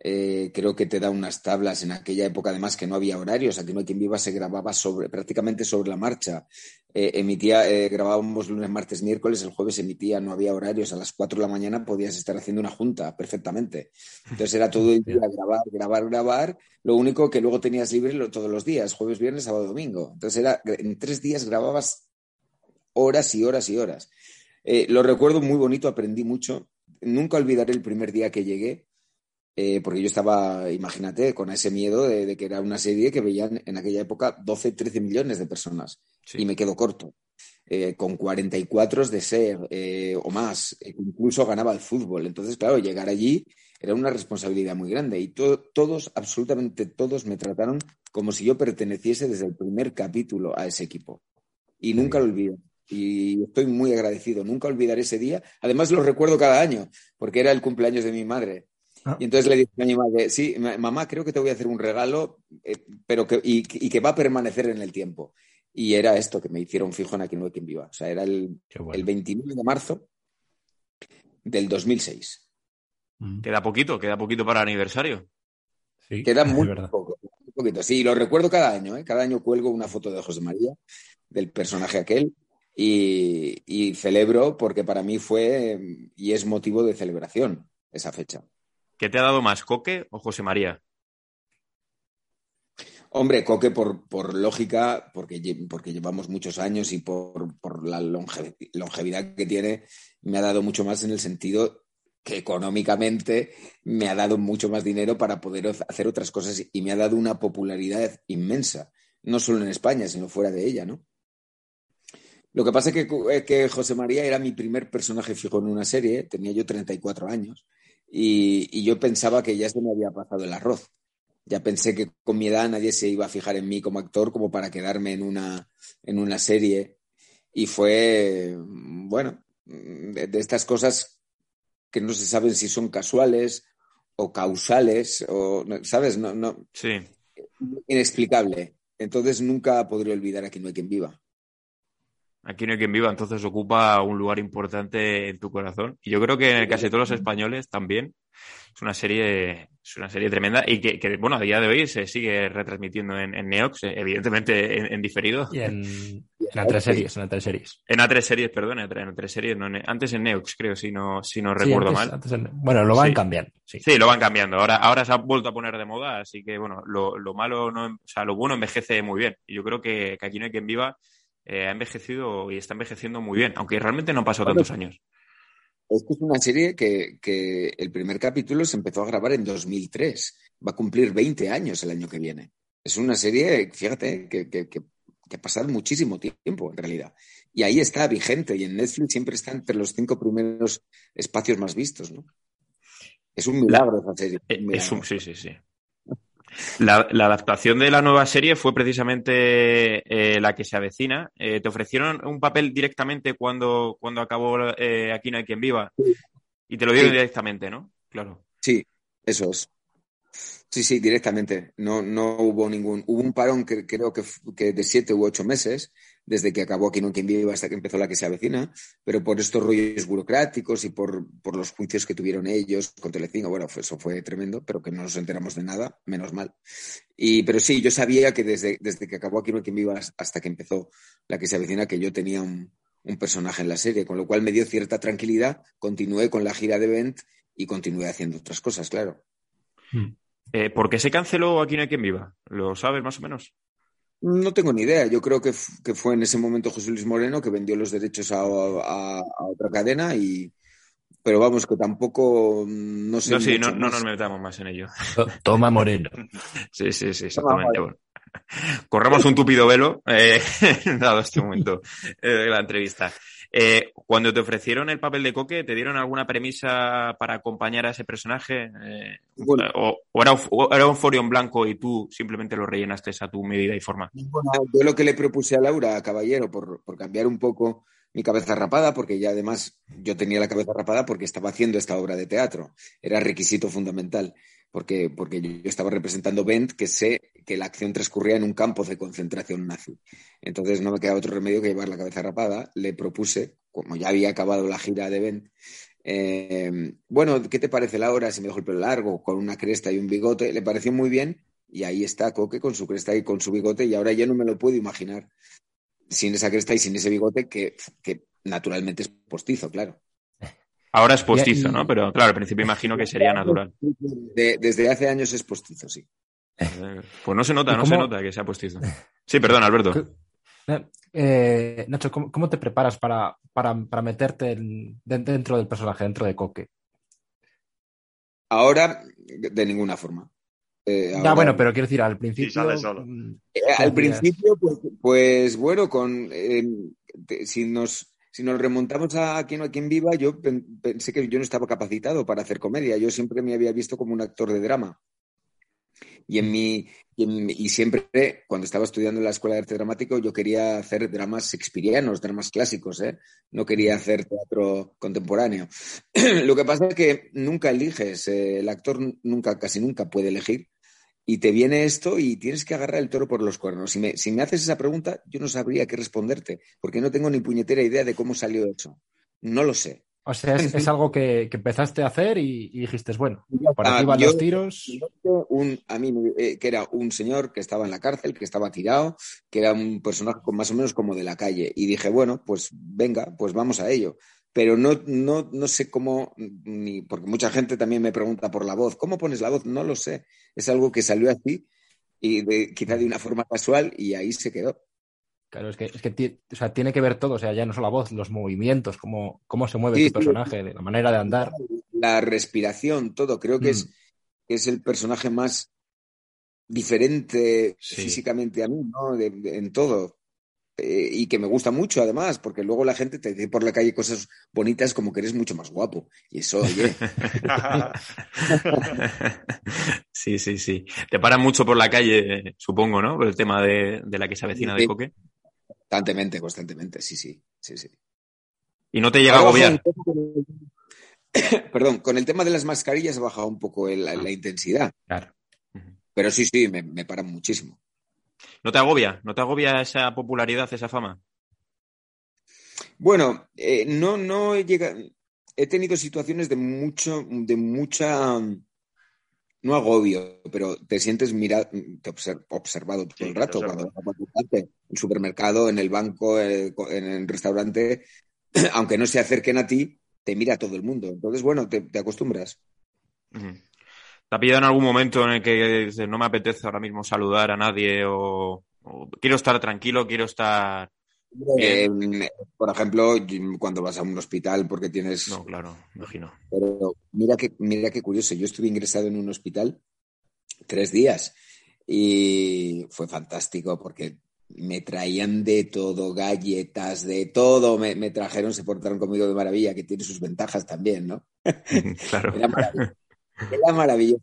Eh, creo que te da unas tablas en aquella época, además que no había horarios, aquí no hay quien viva, se grababa sobre, prácticamente sobre la marcha. Eh, emitía, eh, grabábamos lunes, martes, miércoles, el jueves emitía, no había horarios, a las 4 de la mañana podías estar haciendo una junta perfectamente. Entonces era todo el día grabar, grabar, grabar, lo único que luego tenías libre todos los días, jueves, viernes, sábado, domingo. Entonces era, en tres días grababas horas y horas y horas. lo recuerdo muy bonito, aprendí mucho. Nunca olvidaré el primer día que llegué, eh, porque yo estaba, imagínate, con ese miedo de, que era una serie que veían en aquella época 12, 13 millones de personas. Y me quedo corto. Eh, con 44 de ser eh, o más, incluso ganaba el fútbol. Entonces, claro, llegar allí era una responsabilidad muy grande y todos, absolutamente todos, me trataron como si yo perteneciese desde el primer capítulo a ese equipo. Y nunca lo olvido. Y estoy muy agradecido. Nunca olvidaré ese día. Además, lo recuerdo cada año, porque era el cumpleaños de mi madre. Ah. Y entonces le dije a mi madre, sí, mamá, creo que te voy a hacer un regalo, eh, pero que, y, que va a permanecer en el tiempo. Y era esto, que me hicieron fijo en Aquí no hay quien viva. O sea, era el, el 29 de marzo del 2006. Mm. Queda poquito, queda poquito para el aniversario. Sí, queda muy poco, muy poquito. Sí, lo recuerdo cada año. ¿eh? Cada año cuelgo una foto de José María, del personaje aquel, y, y celebro porque para mí fue y es motivo de celebración esa fecha. ¿Qué te ha dado más, Coque o José María? Hombre, Coque por, lógica, porque, porque, llevamos muchos años y por, la longevidad que tiene, me ha dado mucho más en el sentido que económicamente me ha dado mucho más dinero para poder hacer otras cosas y me ha dado una popularidad inmensa, no solo en España, sino fuera de ella, ¿no? Lo que pasa es que, que José María era mi primer personaje fijo en una serie, tenía yo 34 años, y, yo pensaba que ya se me había pasado el arroz. Ya pensé que con mi edad nadie se iba a fijar en mí como actor como para quedarme en una, en una serie. Y fue, bueno, de, estas cosas que no se saben si son casuales o causales, o, ¿sabes? No, no, sí. Inexplicable. Entonces nunca podré olvidar a quien no hay quien viva. Aquí no hay quien viva, entonces ocupa un lugar importante en tu corazón. Y yo creo que en casi todos los españoles también. Es una serie, es una serie tremenda y que, bueno, a día de hoy se sigue retransmitiendo en, Neox, evidentemente en, diferido. Y en, (laughs) en A3 series, en A3 series. En A3 series, perdón, en A3 series, no, antes en Neox, creo, si no, si no recuerdo mal. bueno, lo van cambiando. Sí. sí. lo van cambiando. Ahora, ahora se ha vuelto a poner de moda, así que bueno, lo, lo malo, no, o sea, lo bueno envejece muy bien. Y yo creo que, que aquí no hay quien viva eh, ha envejecido y está envejeciendo muy bien, aunque realmente no pasó tantos años. Es que es una serie que, el primer capítulo se empezó a grabar en 2003. Va a cumplir 20 años el año que viene. Es una serie, fíjate, que, que, que, ha pasado muchísimo tiempo en realidad. Y ahí está vigente y en Netflix siempre está entre los cinco primeros espacios más vistos, ¿no? Es un milagro esa serie. Eh, sí, sí, sí. La, adaptación de la nueva serie fue precisamente eh, la que se avecina. Eh, ¿Te ofrecieron un papel directamente cuando, cuando acabó eh, Aquí no hay quien viva? Y te lo dieron directamente, ¿no? Claro. Sí, eso es. Sí, sí, directamente. No, no hubo ningún. Hubo un parón que creo que, que de siete u ocho meses desde que acabó Aquí no quien vive hasta que empezó la que se avecina, pero por estos rollos burocráticos y por, los juicios que tuvieron ellos con Telecinco, bueno, eso fue tremendo, pero que no nos enteramos de nada, menos mal. Y, pero sí, yo sabía que desde, desde que acabó Aquí no quien vive hasta que empezó la que se avecina, que yo tenía un, personaje en la serie, con lo cual me dio cierta tranquilidad, continué con la gira de Event y continué haciendo otras cosas, claro. Hmm. Eh, ¿Por qué se canceló Aquí no hay quien viva? ¿Lo sabes más o menos? No tengo ni idea. Yo creo que, fue en ese momento José Luis Moreno que vendió los derechos a, otra cadena y, pero vamos, que tampoco no sé. No, sí, no, nos metamos más en ello. Toma Moreno. (laughs) Sí, sí, sí, exactamente. corremos un tupido velo, eh, (laughs) dado este momento eh, de la entrevista. Eh, cuando te ofrecieron el papel de Coque, ¿te dieron alguna premisa para acompañar a ese personaje? Eh, o, era, un folio en blanco y tú simplemente lo rellenaste a tu medida y forma? yo lo que le propuse a Laura, Caballero, por, por cambiar un poco mi cabeza rapada, porque ya además yo tenía la cabeza rapada porque estaba haciendo esta obra de teatro. Era requisito fundamental porque, porque yo estaba representando Bent, que sé que la acción transcurría en un campo de concentración nazi. Entonces no me queda otro remedio que llevar la cabeza rapada. Le propuse, como ya había acabado la gira de Bent, Eh, bueno, ¿qué te parece la hora si me dejo el pelo largo, con una cresta y un bigote? Le pareció muy bien y ahí está Coque con su cresta y con su bigote y ahora ya no me lo puedo imaginar sin esa cresta y sin ese bigote que, naturalmente es postizo, claro. Ahora es postizo, ¿no? Pero claro, al principio imagino que sería natural. desde hace años es postizo, sí. Eh, (laughs) pues no se nota, no se nota que sea postizo. Sí, perdón, Alberto. Eh, Nacho, ¿cómo, te preparas para, para, meterte dentro del personaje, dentro de Coque? Ahora, de ninguna forma. Eh, bueno, pero quiero decir, al principio. Mm, eh, al principio, pues, pues bueno, con si nos si nos remontamos a quien, a quien viva, yo pensé que yo no estaba capacitado para hacer comedia. Yo siempre me había visto como un actor de drama. Y, en mi, y, siempre, cuando estaba estudiando en la Escuela de Arte Dramático, yo quería hacer dramas shakespearianos, dramas clásicos, ¿eh? No quería hacer teatro contemporáneo. (clears throat) Lo que pasa es que nunca eliges, eh, el actor nunca, casi nunca puede elegir, y te viene esto y tienes que agarrar el toro por los cuernos. Si me, si me haces esa pregunta, yo no sabría qué responderte, porque no tengo ni puñetera idea de cómo salió eso. No lo sé. O sea, es, algo que, empezaste a hacer y, dijiste, bueno, por aquí van los tiros. Un, a mí, eh, que era un señor que estaba en la cárcel, que estaba tirado, que era un personaje más o menos como de la calle. Y dije, bueno, pues venga, pues vamos a ello. Pero no, no, no sé cómo, ni, porque mucha gente también me pregunta por la voz. ¿Cómo pones la voz? No lo sé. Es algo que salió así y de, quizá de una forma casual y ahí se quedó. Claro, es que, es que o sea, tiene que ver todo, o sea, ya no solo la voz, los movimientos, cómo, cómo se mueve tu personaje, la manera de andar. La respiración, todo. Creo que, es, mm. es el personaje más diferente físicamente a mí, ¿no? en todo. Eh, y que me gusta mucho además, porque luego la gente te dice por la calle cosas bonitas como que eres mucho más guapo. Y eso, oye. (laughs) sí, sí, sí. Te paran mucho por la calle, supongo, ¿no? Por el tema de, de la que se avecina de Coque. Constantemente, constantemente, sí, sí, sí, sí. ¿Y no te llega a agobiar? (coughs) Perdón, con el tema de las mascarillas ha bajado un poco la, ah. intensidad. Claro. Pero sí, sí, me, me paran muchísimo. ¿No te agobia? ¿No te agobia esa popularidad, esa fama? Bueno, eh, no, no he llegado. He tenido situaciones de mucho, de mucha no agobio, pero te sientes mirado, observado todo el rato cuando vas a en el supermercado, en el banco, en el restaurante, (clears throat) aunque no se acerquen a ti, te mira todo el mundo. Entonces, bueno, te, acostumbras. ¿Te ha pillado en algún momento en el que dices, no me apetece ahora mismo saludar a nadie o quiero estar tranquilo, quiero estar eh, por ejemplo, cuando vas a un hospital porque tienes. No, claro, imagino. Pero mira que, mira qué curioso. Yo estuve ingresado en un hospital tres días y fue fantástico porque me traían de todo, galletas, de todo. Me, me trajeron, se portaron conmigo de maravilla, que tiene sus ventajas también, ¿no? (laughs) Claro. (laughs) Era maravilloso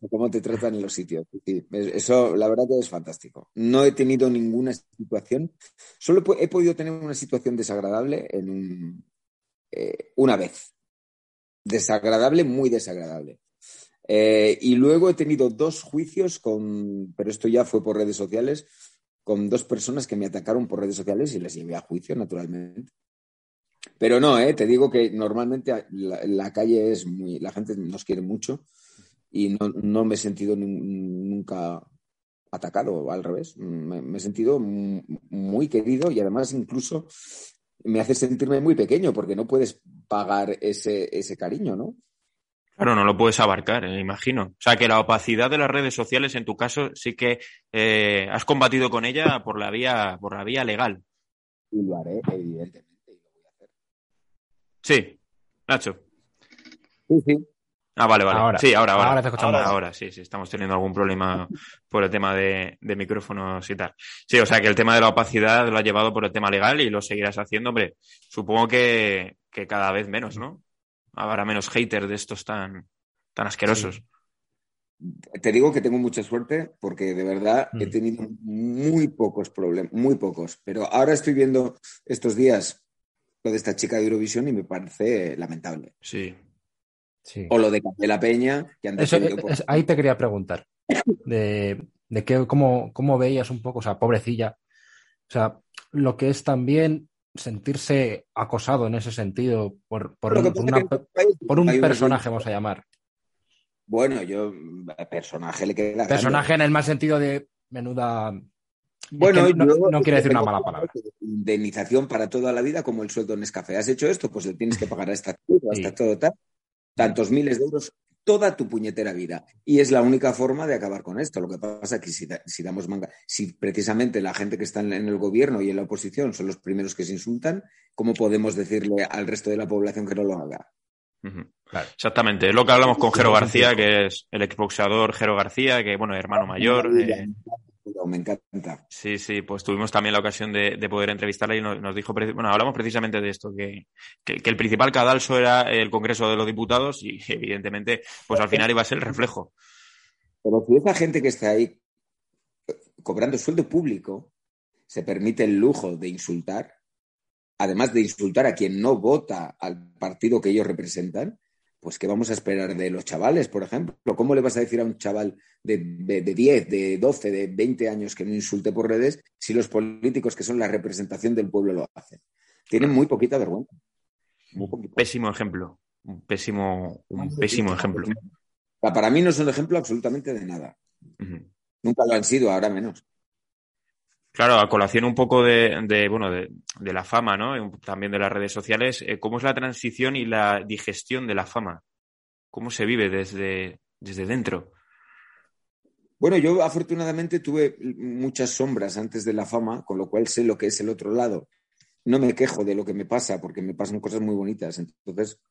cómo te tratan en los sitios. eso, la verdad que es fantástico. No he tenido ninguna situación, solo he podido tener una situación desagradable en eh, una vez. Desagradable, muy desagradable. Eh, y luego he tenido dos juicios con, pero esto ya fue por redes sociales, con dos personas que me atacaron por redes sociales y les llevé a juicio, naturalmente. Pero no, eh, te digo que normalmente la calle es muy, la gente nos quiere mucho y no, no me he sentido nunca atacado, al revés. Me, he sentido muy querido y además incluso me hace sentirme muy pequeño porque no puedes pagar ese, ese cariño, ¿no? Claro, no lo puedes abarcar, eh, imagino. O sea, que la opacidad de las redes sociales, en tu caso, sí que eh, has combatido con ella por la vía, por la vía legal. Y lo haré, evidentemente, y lo voy a hacer. Sí, Nacho. Sí, sí. Ah, vale, vale. sí, ahora, ahora. Ahora, ahora, sí, sí, estamos teniendo algún problema por el tema de, micrófonos y tal. Sí, o sea que el tema de la opacidad lo ha llevado por el tema legal y lo seguirás haciendo, hombre. Supongo que, cada vez menos, ¿no? Habrá menos haters de estos tan, tan asquerosos. Te digo que tengo mucha suerte porque de verdad he mm. tenido muy pocos problemas, muy pocos. Pero ahora estoy viendo estos días lo de esta chica de Eurovisión y me parece lamentable. Sí, o lo de la Peña, que Ahí te quería preguntar. De, de cómo, cómo, veías un poco, o sea, pobrecilla. O sea, lo que es también sentirse acosado en ese sentido por, por, un, personaje, vamos a llamar. Bueno, yo, personaje le queda. Personaje en el más sentido de menuda. Bueno, no, quiere decir una mala palabra. Indemnización para toda la vida, como el sueldo en Escafé. ¿Has hecho esto? Pues le tienes que pagar a esta, hasta todo tal. Tantos miles de euros toda tu puñetera vida. Y es la única forma de acabar con esto. Lo que pasa es que si, damos manga, si precisamente la gente que está en el gobierno y en la oposición son los primeros que se insultan, ¿cómo podemos decirle al resto de la población que no lo haga? Exactamente, es lo que hablamos con Jero García, que es el exboxeador Jero García, que bueno, hermano mayor. Eh, me encanta. Sí, sí, pues tuvimos también la ocasión de, poder entrevistarle y nos, dijo, bueno, hablamos precisamente de esto, que, el principal cadalso era el Congreso de los Diputados y (laughs) evidentemente, pues al final iba a ser el reflejo. Pero si esa gente que está ahí eh, cobrando sueldo público se permite el lujo de insultar, además de insultar a quien no vota al partido que ellos representan, pues ¿qué vamos a esperar de los chavales, por ejemplo? ¿Cómo le vas a decir a un chaval de, de, 10, de 12, de 20 años que no insulte por redes si los políticos que son la representación del pueblo lo hacen? Tienen muy poquita vergüenza. Pésimo ejemplo. Un pésimo, un pésimo ejemplo. Para mí no es un ejemplo absolutamente de nada. Nunca lo han sido, ahora menos. Claro, a colación un poco de, bueno, de, la fama, ¿no? También de las redes sociales, eh, ¿cómo es la transición y la digestión de la fama? ¿Cómo se vive desde, desde dentro? Bueno, yo afortunadamente tuve muchas sombras antes de la fama, con lo cual sé lo que es el otro lado. No me quejo de lo que me pasa, porque me pasan cosas muy bonitas. Entonces,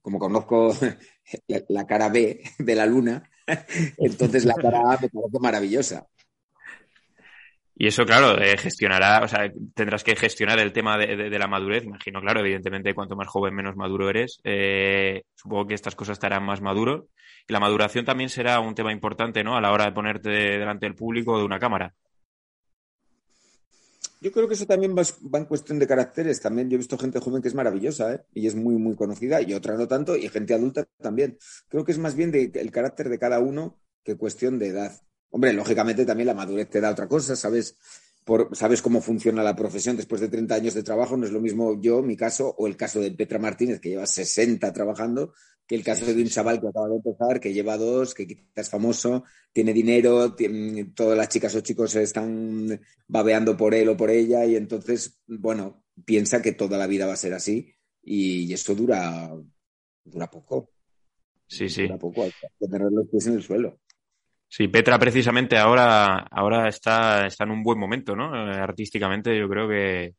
como conozco (laughs) la cara B de la luna, (laughs) entonces la cara A me parece maravillosa. Y eso, claro, eh, gestionará, o sea, tendrás que gestionar el tema de, la madurez. Imagino, claro, evidentemente, cuanto más joven, menos maduro eres. Eh, supongo que estas cosas estarán más maduro. Y la maduración también será un tema importante, ¿no? A la hora de ponerte delante del público de una cámara. Yo creo que eso también va, en cuestión de caracteres. También yo he visto gente joven que es maravillosa ¿eh? y es muy, muy conocida, y otra no tanto, y gente adulta también. Creo que es más bien de, el carácter de cada uno que cuestión de edad. Hombre, lógicamente también la madurez te da otra cosa, ¿sabes? Por, sabes cómo funciona la profesión después de 30 años de trabajo, no es lo mismo yo, mi caso, o el caso de Petra Martínez, que lleva 60 trabajando, que el caso de un chaval que acaba de empezar, que lleva dos, que quizás es famoso, tiene dinero, todas las chicas o chicos están babeando por él o por ella, y entonces, bueno, piensa que toda la vida va a ser así, y, eso dura, dura poco. Sí, sí. Dura poco, hay que tener los pies en el suelo. Sí, Petra precisamente ahora, ahora está, está en un buen momento, ¿no? Eh, artísticamente yo creo que...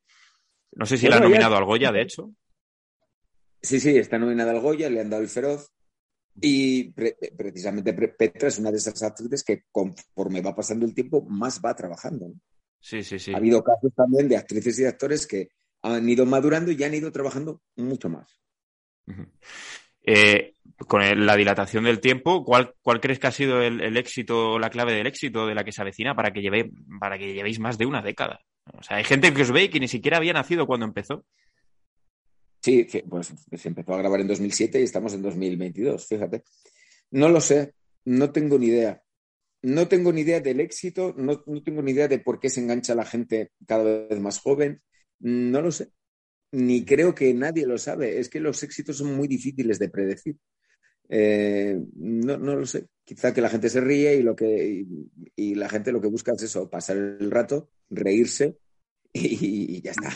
No sé si la han nominado al Goya, de hecho. Sí, sí, está nominada al Goya, le han dado el feroz. Y precisamente Petra es una de esas actrices que conforme va pasando el tiempo más va trabajando. Sí, sí, sí. Ha habido casos también de actrices y actores que han ido madurando y han ido trabajando mucho más. eh, con la dilatación del tiempo, ¿cuál, cuál crees que ha sido el, éxito, la clave del éxito de la que se avecina para que, lleve, para que llevéis más de una década? O sea, hay gente que os ve y que ni siquiera había nacido cuando empezó. Sí, pues se empezó a grabar en 2007 y estamos en 2022, fíjate. No lo sé, no tengo ni idea. No tengo ni idea del éxito, no, no tengo ni idea de por qué se engancha la gente cada vez más joven. No lo sé. Ni creo que nadie lo sabe. Es que los éxitos son muy difíciles de predecir. Eh, no, no, lo sé. Quizá que la gente se ríe y, lo que, y, la gente lo que busca es eso, pasar el rato, reírse (laughs) y, ya está.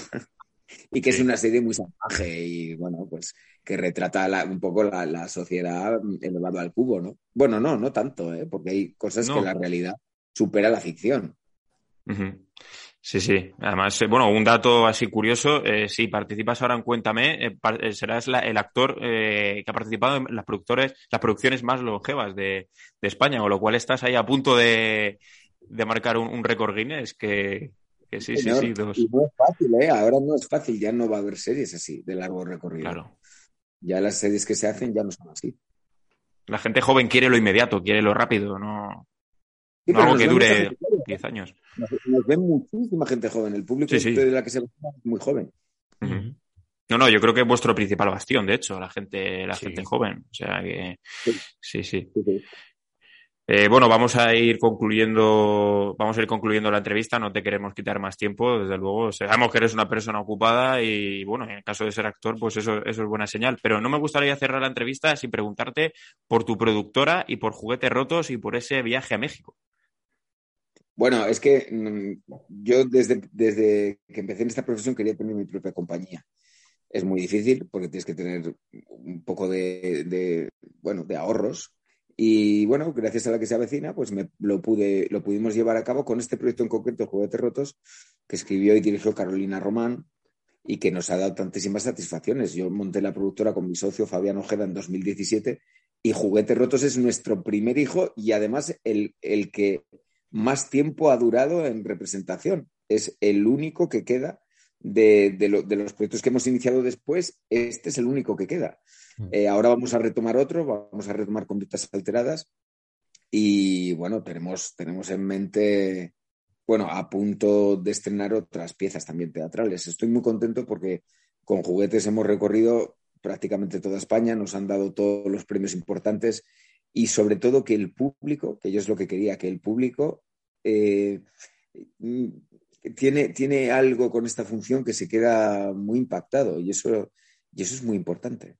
y que es una serie muy salvaje y bueno, pues que retrata un poco la, sociedad elevada al cubo, ¿no? Bueno, no, no tanto, ¿eh? porque hay cosas que la realidad supera la ficción. Sí, sí. Además, eh, bueno, un dato así curioso, eh, si participas ahora en Cuéntame, eh, eh serás el actor que ha participado en las, productores, las producciones más longevas de, España, con lo cual estás ahí a punto de, marcar un, récord Guinness que, sí, sí, sí. no es fácil, ¿eh? Ahora no es fácil, ya no va a haber series así, de largo recorrido. Claro. Ya las series que se hacen ya no son así. La gente joven quiere lo inmediato, quiere lo rápido, no no algo que dure 10 años. Nos, ven muchísima gente joven. El público de la que se ve es muy joven. No, no, yo creo que es vuestro principal bastión, de hecho, la gente, la gente joven. O sea que sí, sí. Eh, bueno, vamos a ir concluyendo, vamos a ir concluyendo la entrevista. No te queremos quitar más tiempo, desde luego. Sabemos que eres una persona ocupada y, bueno, en el caso de ser actor, pues eso, eso es buena señal. Pero no me gustaría cerrar la entrevista sin preguntarte por tu productora y por Juguetes Rotos y por ese viaje a México. Bueno, es que mm, yo desde, desde que empecé en esta profesión quería tener mi propia compañía. Es muy difícil porque tienes que tener un poco de, bueno, de ahorros y bueno, gracias a la que se avecina, pues me, lo, pude, lo pudimos llevar a cabo con este proyecto en concreto, Juguetes Rotos, que escribió y dirigió Carolina Román y que nos ha dado tantísimas satisfacciones. Yo monté la productora con mi socio Fabián Ojeda en 2017 y Juguetes Rotos es nuestro primer hijo y además el, el que más tiempo ha durado en representación. Es el único que queda de, de, los proyectos que hemos iniciado después, este es el único que queda. Mm. Eh, ahora vamos a retomar otro, vamos a retomar conductas alteradas y bueno, tenemos, tenemos en mente, bueno, a punto de estrenar otras piezas también teatrales. Estoy muy contento porque con juguetes hemos recorrido prácticamente toda España, nos han dado todos los premios importantes y sobre todo que el público, que yo es lo que quería, que el público eh, mm, tiene, tiene algo con esta función que se queda muy impactado y eso, y eso es muy importante.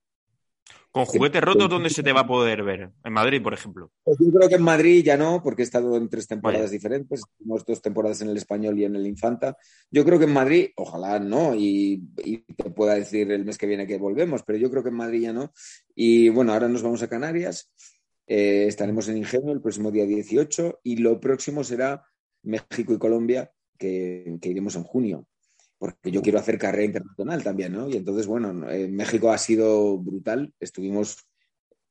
Con juguetes rotos, ¿dónde se te va a poder ver? En Madrid, por ejemplo. Pues yo creo que en Madrid ya no, porque he estado en tres temporadas diferentes. Dos temporadas en el español y en el Infanta. Yo creo que en Madrid, ojalá no, y, te pueda decir el mes que viene que volvemos, pero yo creo que en Madrid ya no. Y bueno, ahora nos vamos a Canarias. Eh, estaremos en Ingenio el próximo día 18 y lo próximo será México y Colombia, que iremos en junio porque yo quiero hacer carrera internacional también, ¿no? Y entonces, bueno, México ha sido brutal. Estuvimos,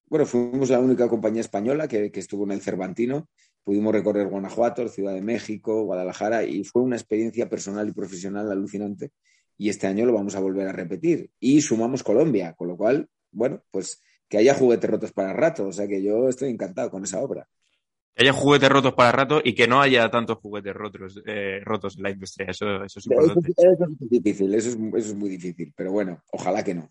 bueno, fuimos la única compañía española que, estuvo en el Cervantino. Pudimos recorrer Guanajuato, Ciudad de México, Guadalajara, y fue una experiencia personal y profesional alucinante. Y este año lo vamos a volver a repetir. Y sumamos Colombia, con lo cual, bueno, pues que haya juguetes rotos para rato. O sea que yo estoy encantado con esa obra. Que haya juguetes rotos para rato y que no haya tantos juguetes rotos, eh, rotos en la industria. Eso, eso es importante. Eso, es difícil, eso es, muy difícil, pero bueno, ojalá que no.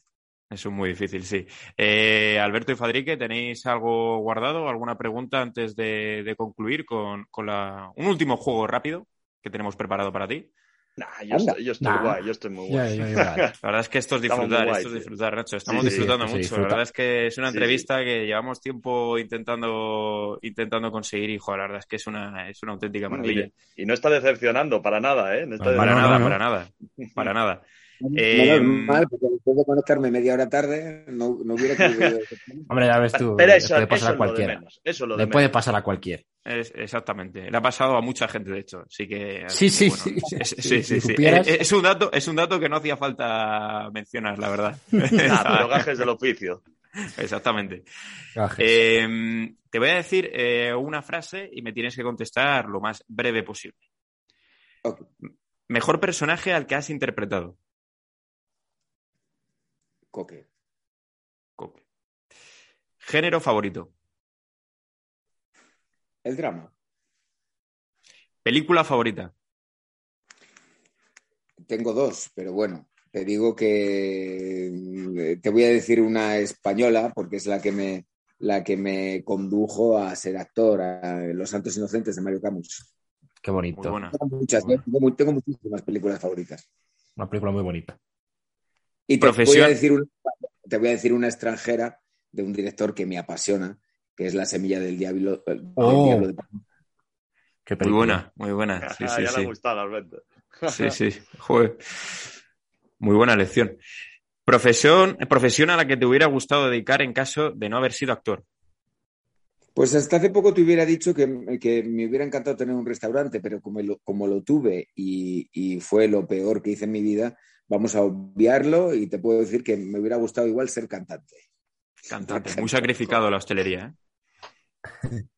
Eso es muy difícil, sí. Eh, Alberto y Fadrique, ¿tenéis algo guardado? ¿Alguna pregunta antes de, concluir con, con la... un último juego rápido que tenemos preparado para ti? Nah, yo, estoy, yo estoy guay, yo estoy muy guay. (laughs) la verdad es que esto es disfrutar, esto es disfrutar, Nacho. Estamos disfrutando mucho. La verdad es que es una entrevista que llevamos tiempo intentando intentando conseguir y, la verdad es que es una, es una auténtica maravilla. Y, no está decepcionando para nada, ¿eh? para, nada, para nada, (laughs) para nada. Eh, mal, porque después de conectarme media hora tarde, no, no hubiera querido... (laughs) Hombre, ya ves tú, Pero eso, puede pasar a cualquiera. Eso lo le puede pasar a cualquiera. Es, exactamente. Le ha pasado a mucha gente, de hecho. Así que. Sí, sí, sí. sí, sí, sí. Es, un dato, es un dato que no hacía falta mencionar, la verdad. (laughs) pero gajes del oficio. Exactamente. Em, te voy a decir eh, una frase y me tienes que contestar lo más breve posible. Mejor personaje al que has interpretado. Coque. Coque. Género favorito. El drama. Película favorita. Tengo dos, pero bueno, te digo que mm, te voy a decir una española porque es la que me la que me condujo a ser actor, a Los Santos Inocentes de Mario Camus. Qué bonito. Tengo, muchas, tengo, muchísimas películas favoritas. Una película muy bonita. Y te voy, a decir una, te voy a decir una extranjera de un director que me apasiona, que es La Semilla del Diablo. Oh. muy buena, muy buena. Sí, sí, ya sí. le ha gustado, Alberto. sí, sí. Joder. Muy buena lección. Profesión, profesión a la que te hubiera gustado dedicar en caso de no haber sido actor. Pues hasta hace poco te hubiera dicho que, me hubiera encantado tener un restaurante, pero como lo, como lo tuve y, y, fue lo peor que hice en mi vida, vamos a obviarlo y te puedo decir que me hubiera gustado igual ser cantante. Cantante, muy sacrificado la hostelería. ¿eh?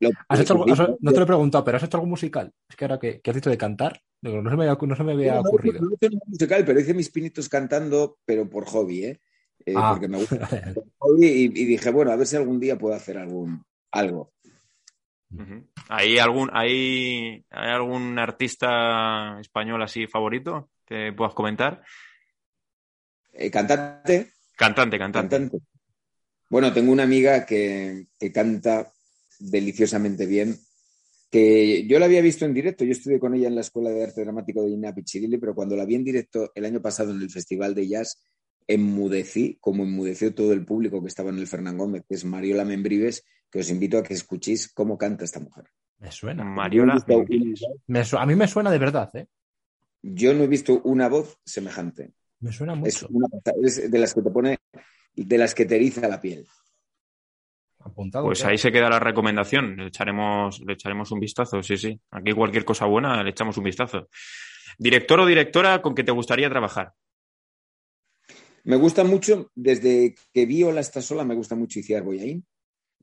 No te lo he preguntado, pero ¿has hecho algo musical? Es que ahora que, has dicho de cantar, no se me, no se me había ocurrido. No, hice musical, pero hice mis pinitos cantando, pero por hobby, ¿eh? eh ah. Porque me gusta (laughs) hobby y, dije, bueno, a ver si algún día puedo hacer algún, algo. ¿Hay algún, hay, ¿Hay algún artista español así favorito que puedas comentar? Eh, ¿Cantante? Cantante, cantante. Bueno, tengo una amiga que, canta deliciosamente bien. Que yo la había visto en directo, yo estuve con ella en la Escuela de Arte Dramático de Ina Pichirilli, pero cuando la vi en directo el año pasado en el Festival de Jazz, enmudecí, como enmudeció todo el público que estaba en el Fernán Gómez, que es Mariola Membrives, que os invito a que escuchéis cómo canta esta mujer. Me suena. Mariola. a mí me suena de verdad, ¿eh? Yo no he visto una voz semejante. Me suena mucho. Es, de las que te pone, de las que te eriza la piel. Apuntado, pues ahí se queda la recomendación. Le echaremos, le echaremos un vistazo, sí, sí. Aquí cualquier cosa buena le echamos un vistazo. ¿Director o directora con que te gustaría trabajar? Me gusta mucho, desde que vi Hola está sola, me gusta mucho Iciar Boyain.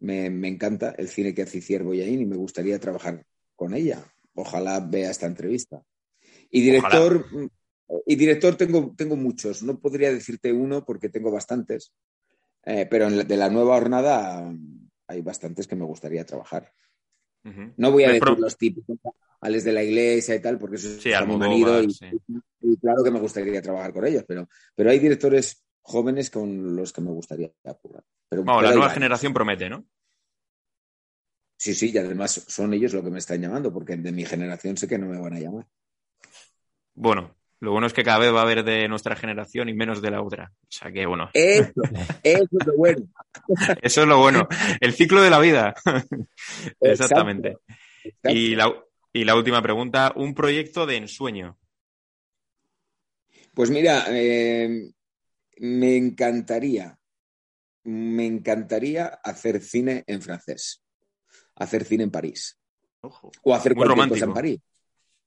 Me, me, encanta el cine que hace Iciar Boyain y me gustaría trabajar con ella. Ojalá vea esta entrevista. Y director, y director tengo, tengo muchos. No podría decirte uno porque tengo bastantes. Eh, pero de la nueva jornada hay bastantes que me gustaría trabajar. No voy a decir los típicos ales de la iglesia y tal, porque eso es muy manido y, claro que me gustaría trabajar con ellos, pero, pero hay directores jóvenes con los que me gustaría apurar. Pero, la nueva generación promete, ¿no? Sí, sí, y además son ellos los que me están llamando, porque de mi generación sé que no me van a llamar. Bueno, lo bueno es que cada vez va a haber de nuestra generación y menos de la otra. O sea que bueno. Eso, eso (laughs) es lo bueno. eso es lo bueno. El ciclo de la vida. (laughs) Exactamente. Y, la, y la última pregunta, un proyecto de ensueño. Pues mira, eh, me encantaría, me encantaría hacer cine en francés, hacer cine en París. O hacer cualquier cosa en París.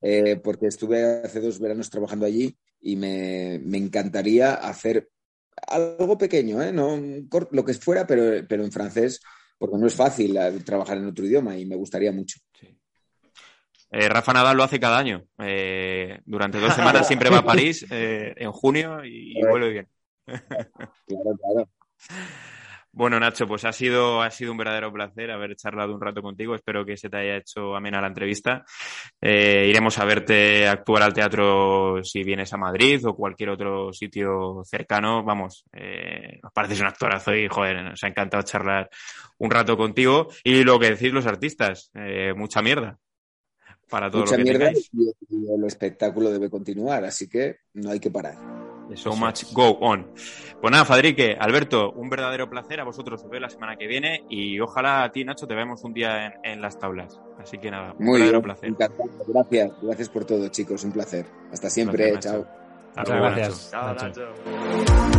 Eh, porque estuve hace dos veranos trabajando allí y me, encantaría hacer algo pequeño, ¿eh? no, lo que fuera, pero, pero en francés, porque no es fácil eh, trabajar en otro idioma y me gustaría mucho. Rafa Nadal lo hace cada año. durante dos semanas (laughs) siempre va a París en junio y, y vuelve bien. claro, claro. Bueno, Nacho, pues ha sido, ha sido un verdadero placer haber charlado un rato contigo. Espero que se te haya hecho amena la entrevista. Eh, iremos a verte actuar al teatro si vienes a Madrid o cualquier otro sitio cercano. Vamos, eh, nos pareces un actorazo y, joder, nos ha encantado charlar un rato contigo. Y lo que decís los artistas, eh, mucha mierda para todo mucha lo que mierda y el espectáculo debe continuar, así que no hay que parar. So much go on. Pues nada, Fadrique, Alberto, un verdadero placer. A vosotros os veo la semana que viene y ojalá a ti, Nacho, te vemos un día en, las tablas. Así que nada, un verdadero placer. Gracias, gracias por todo, chicos. Un placer. Hasta siempre. chao. Muchas gracias. Chao, Nacho.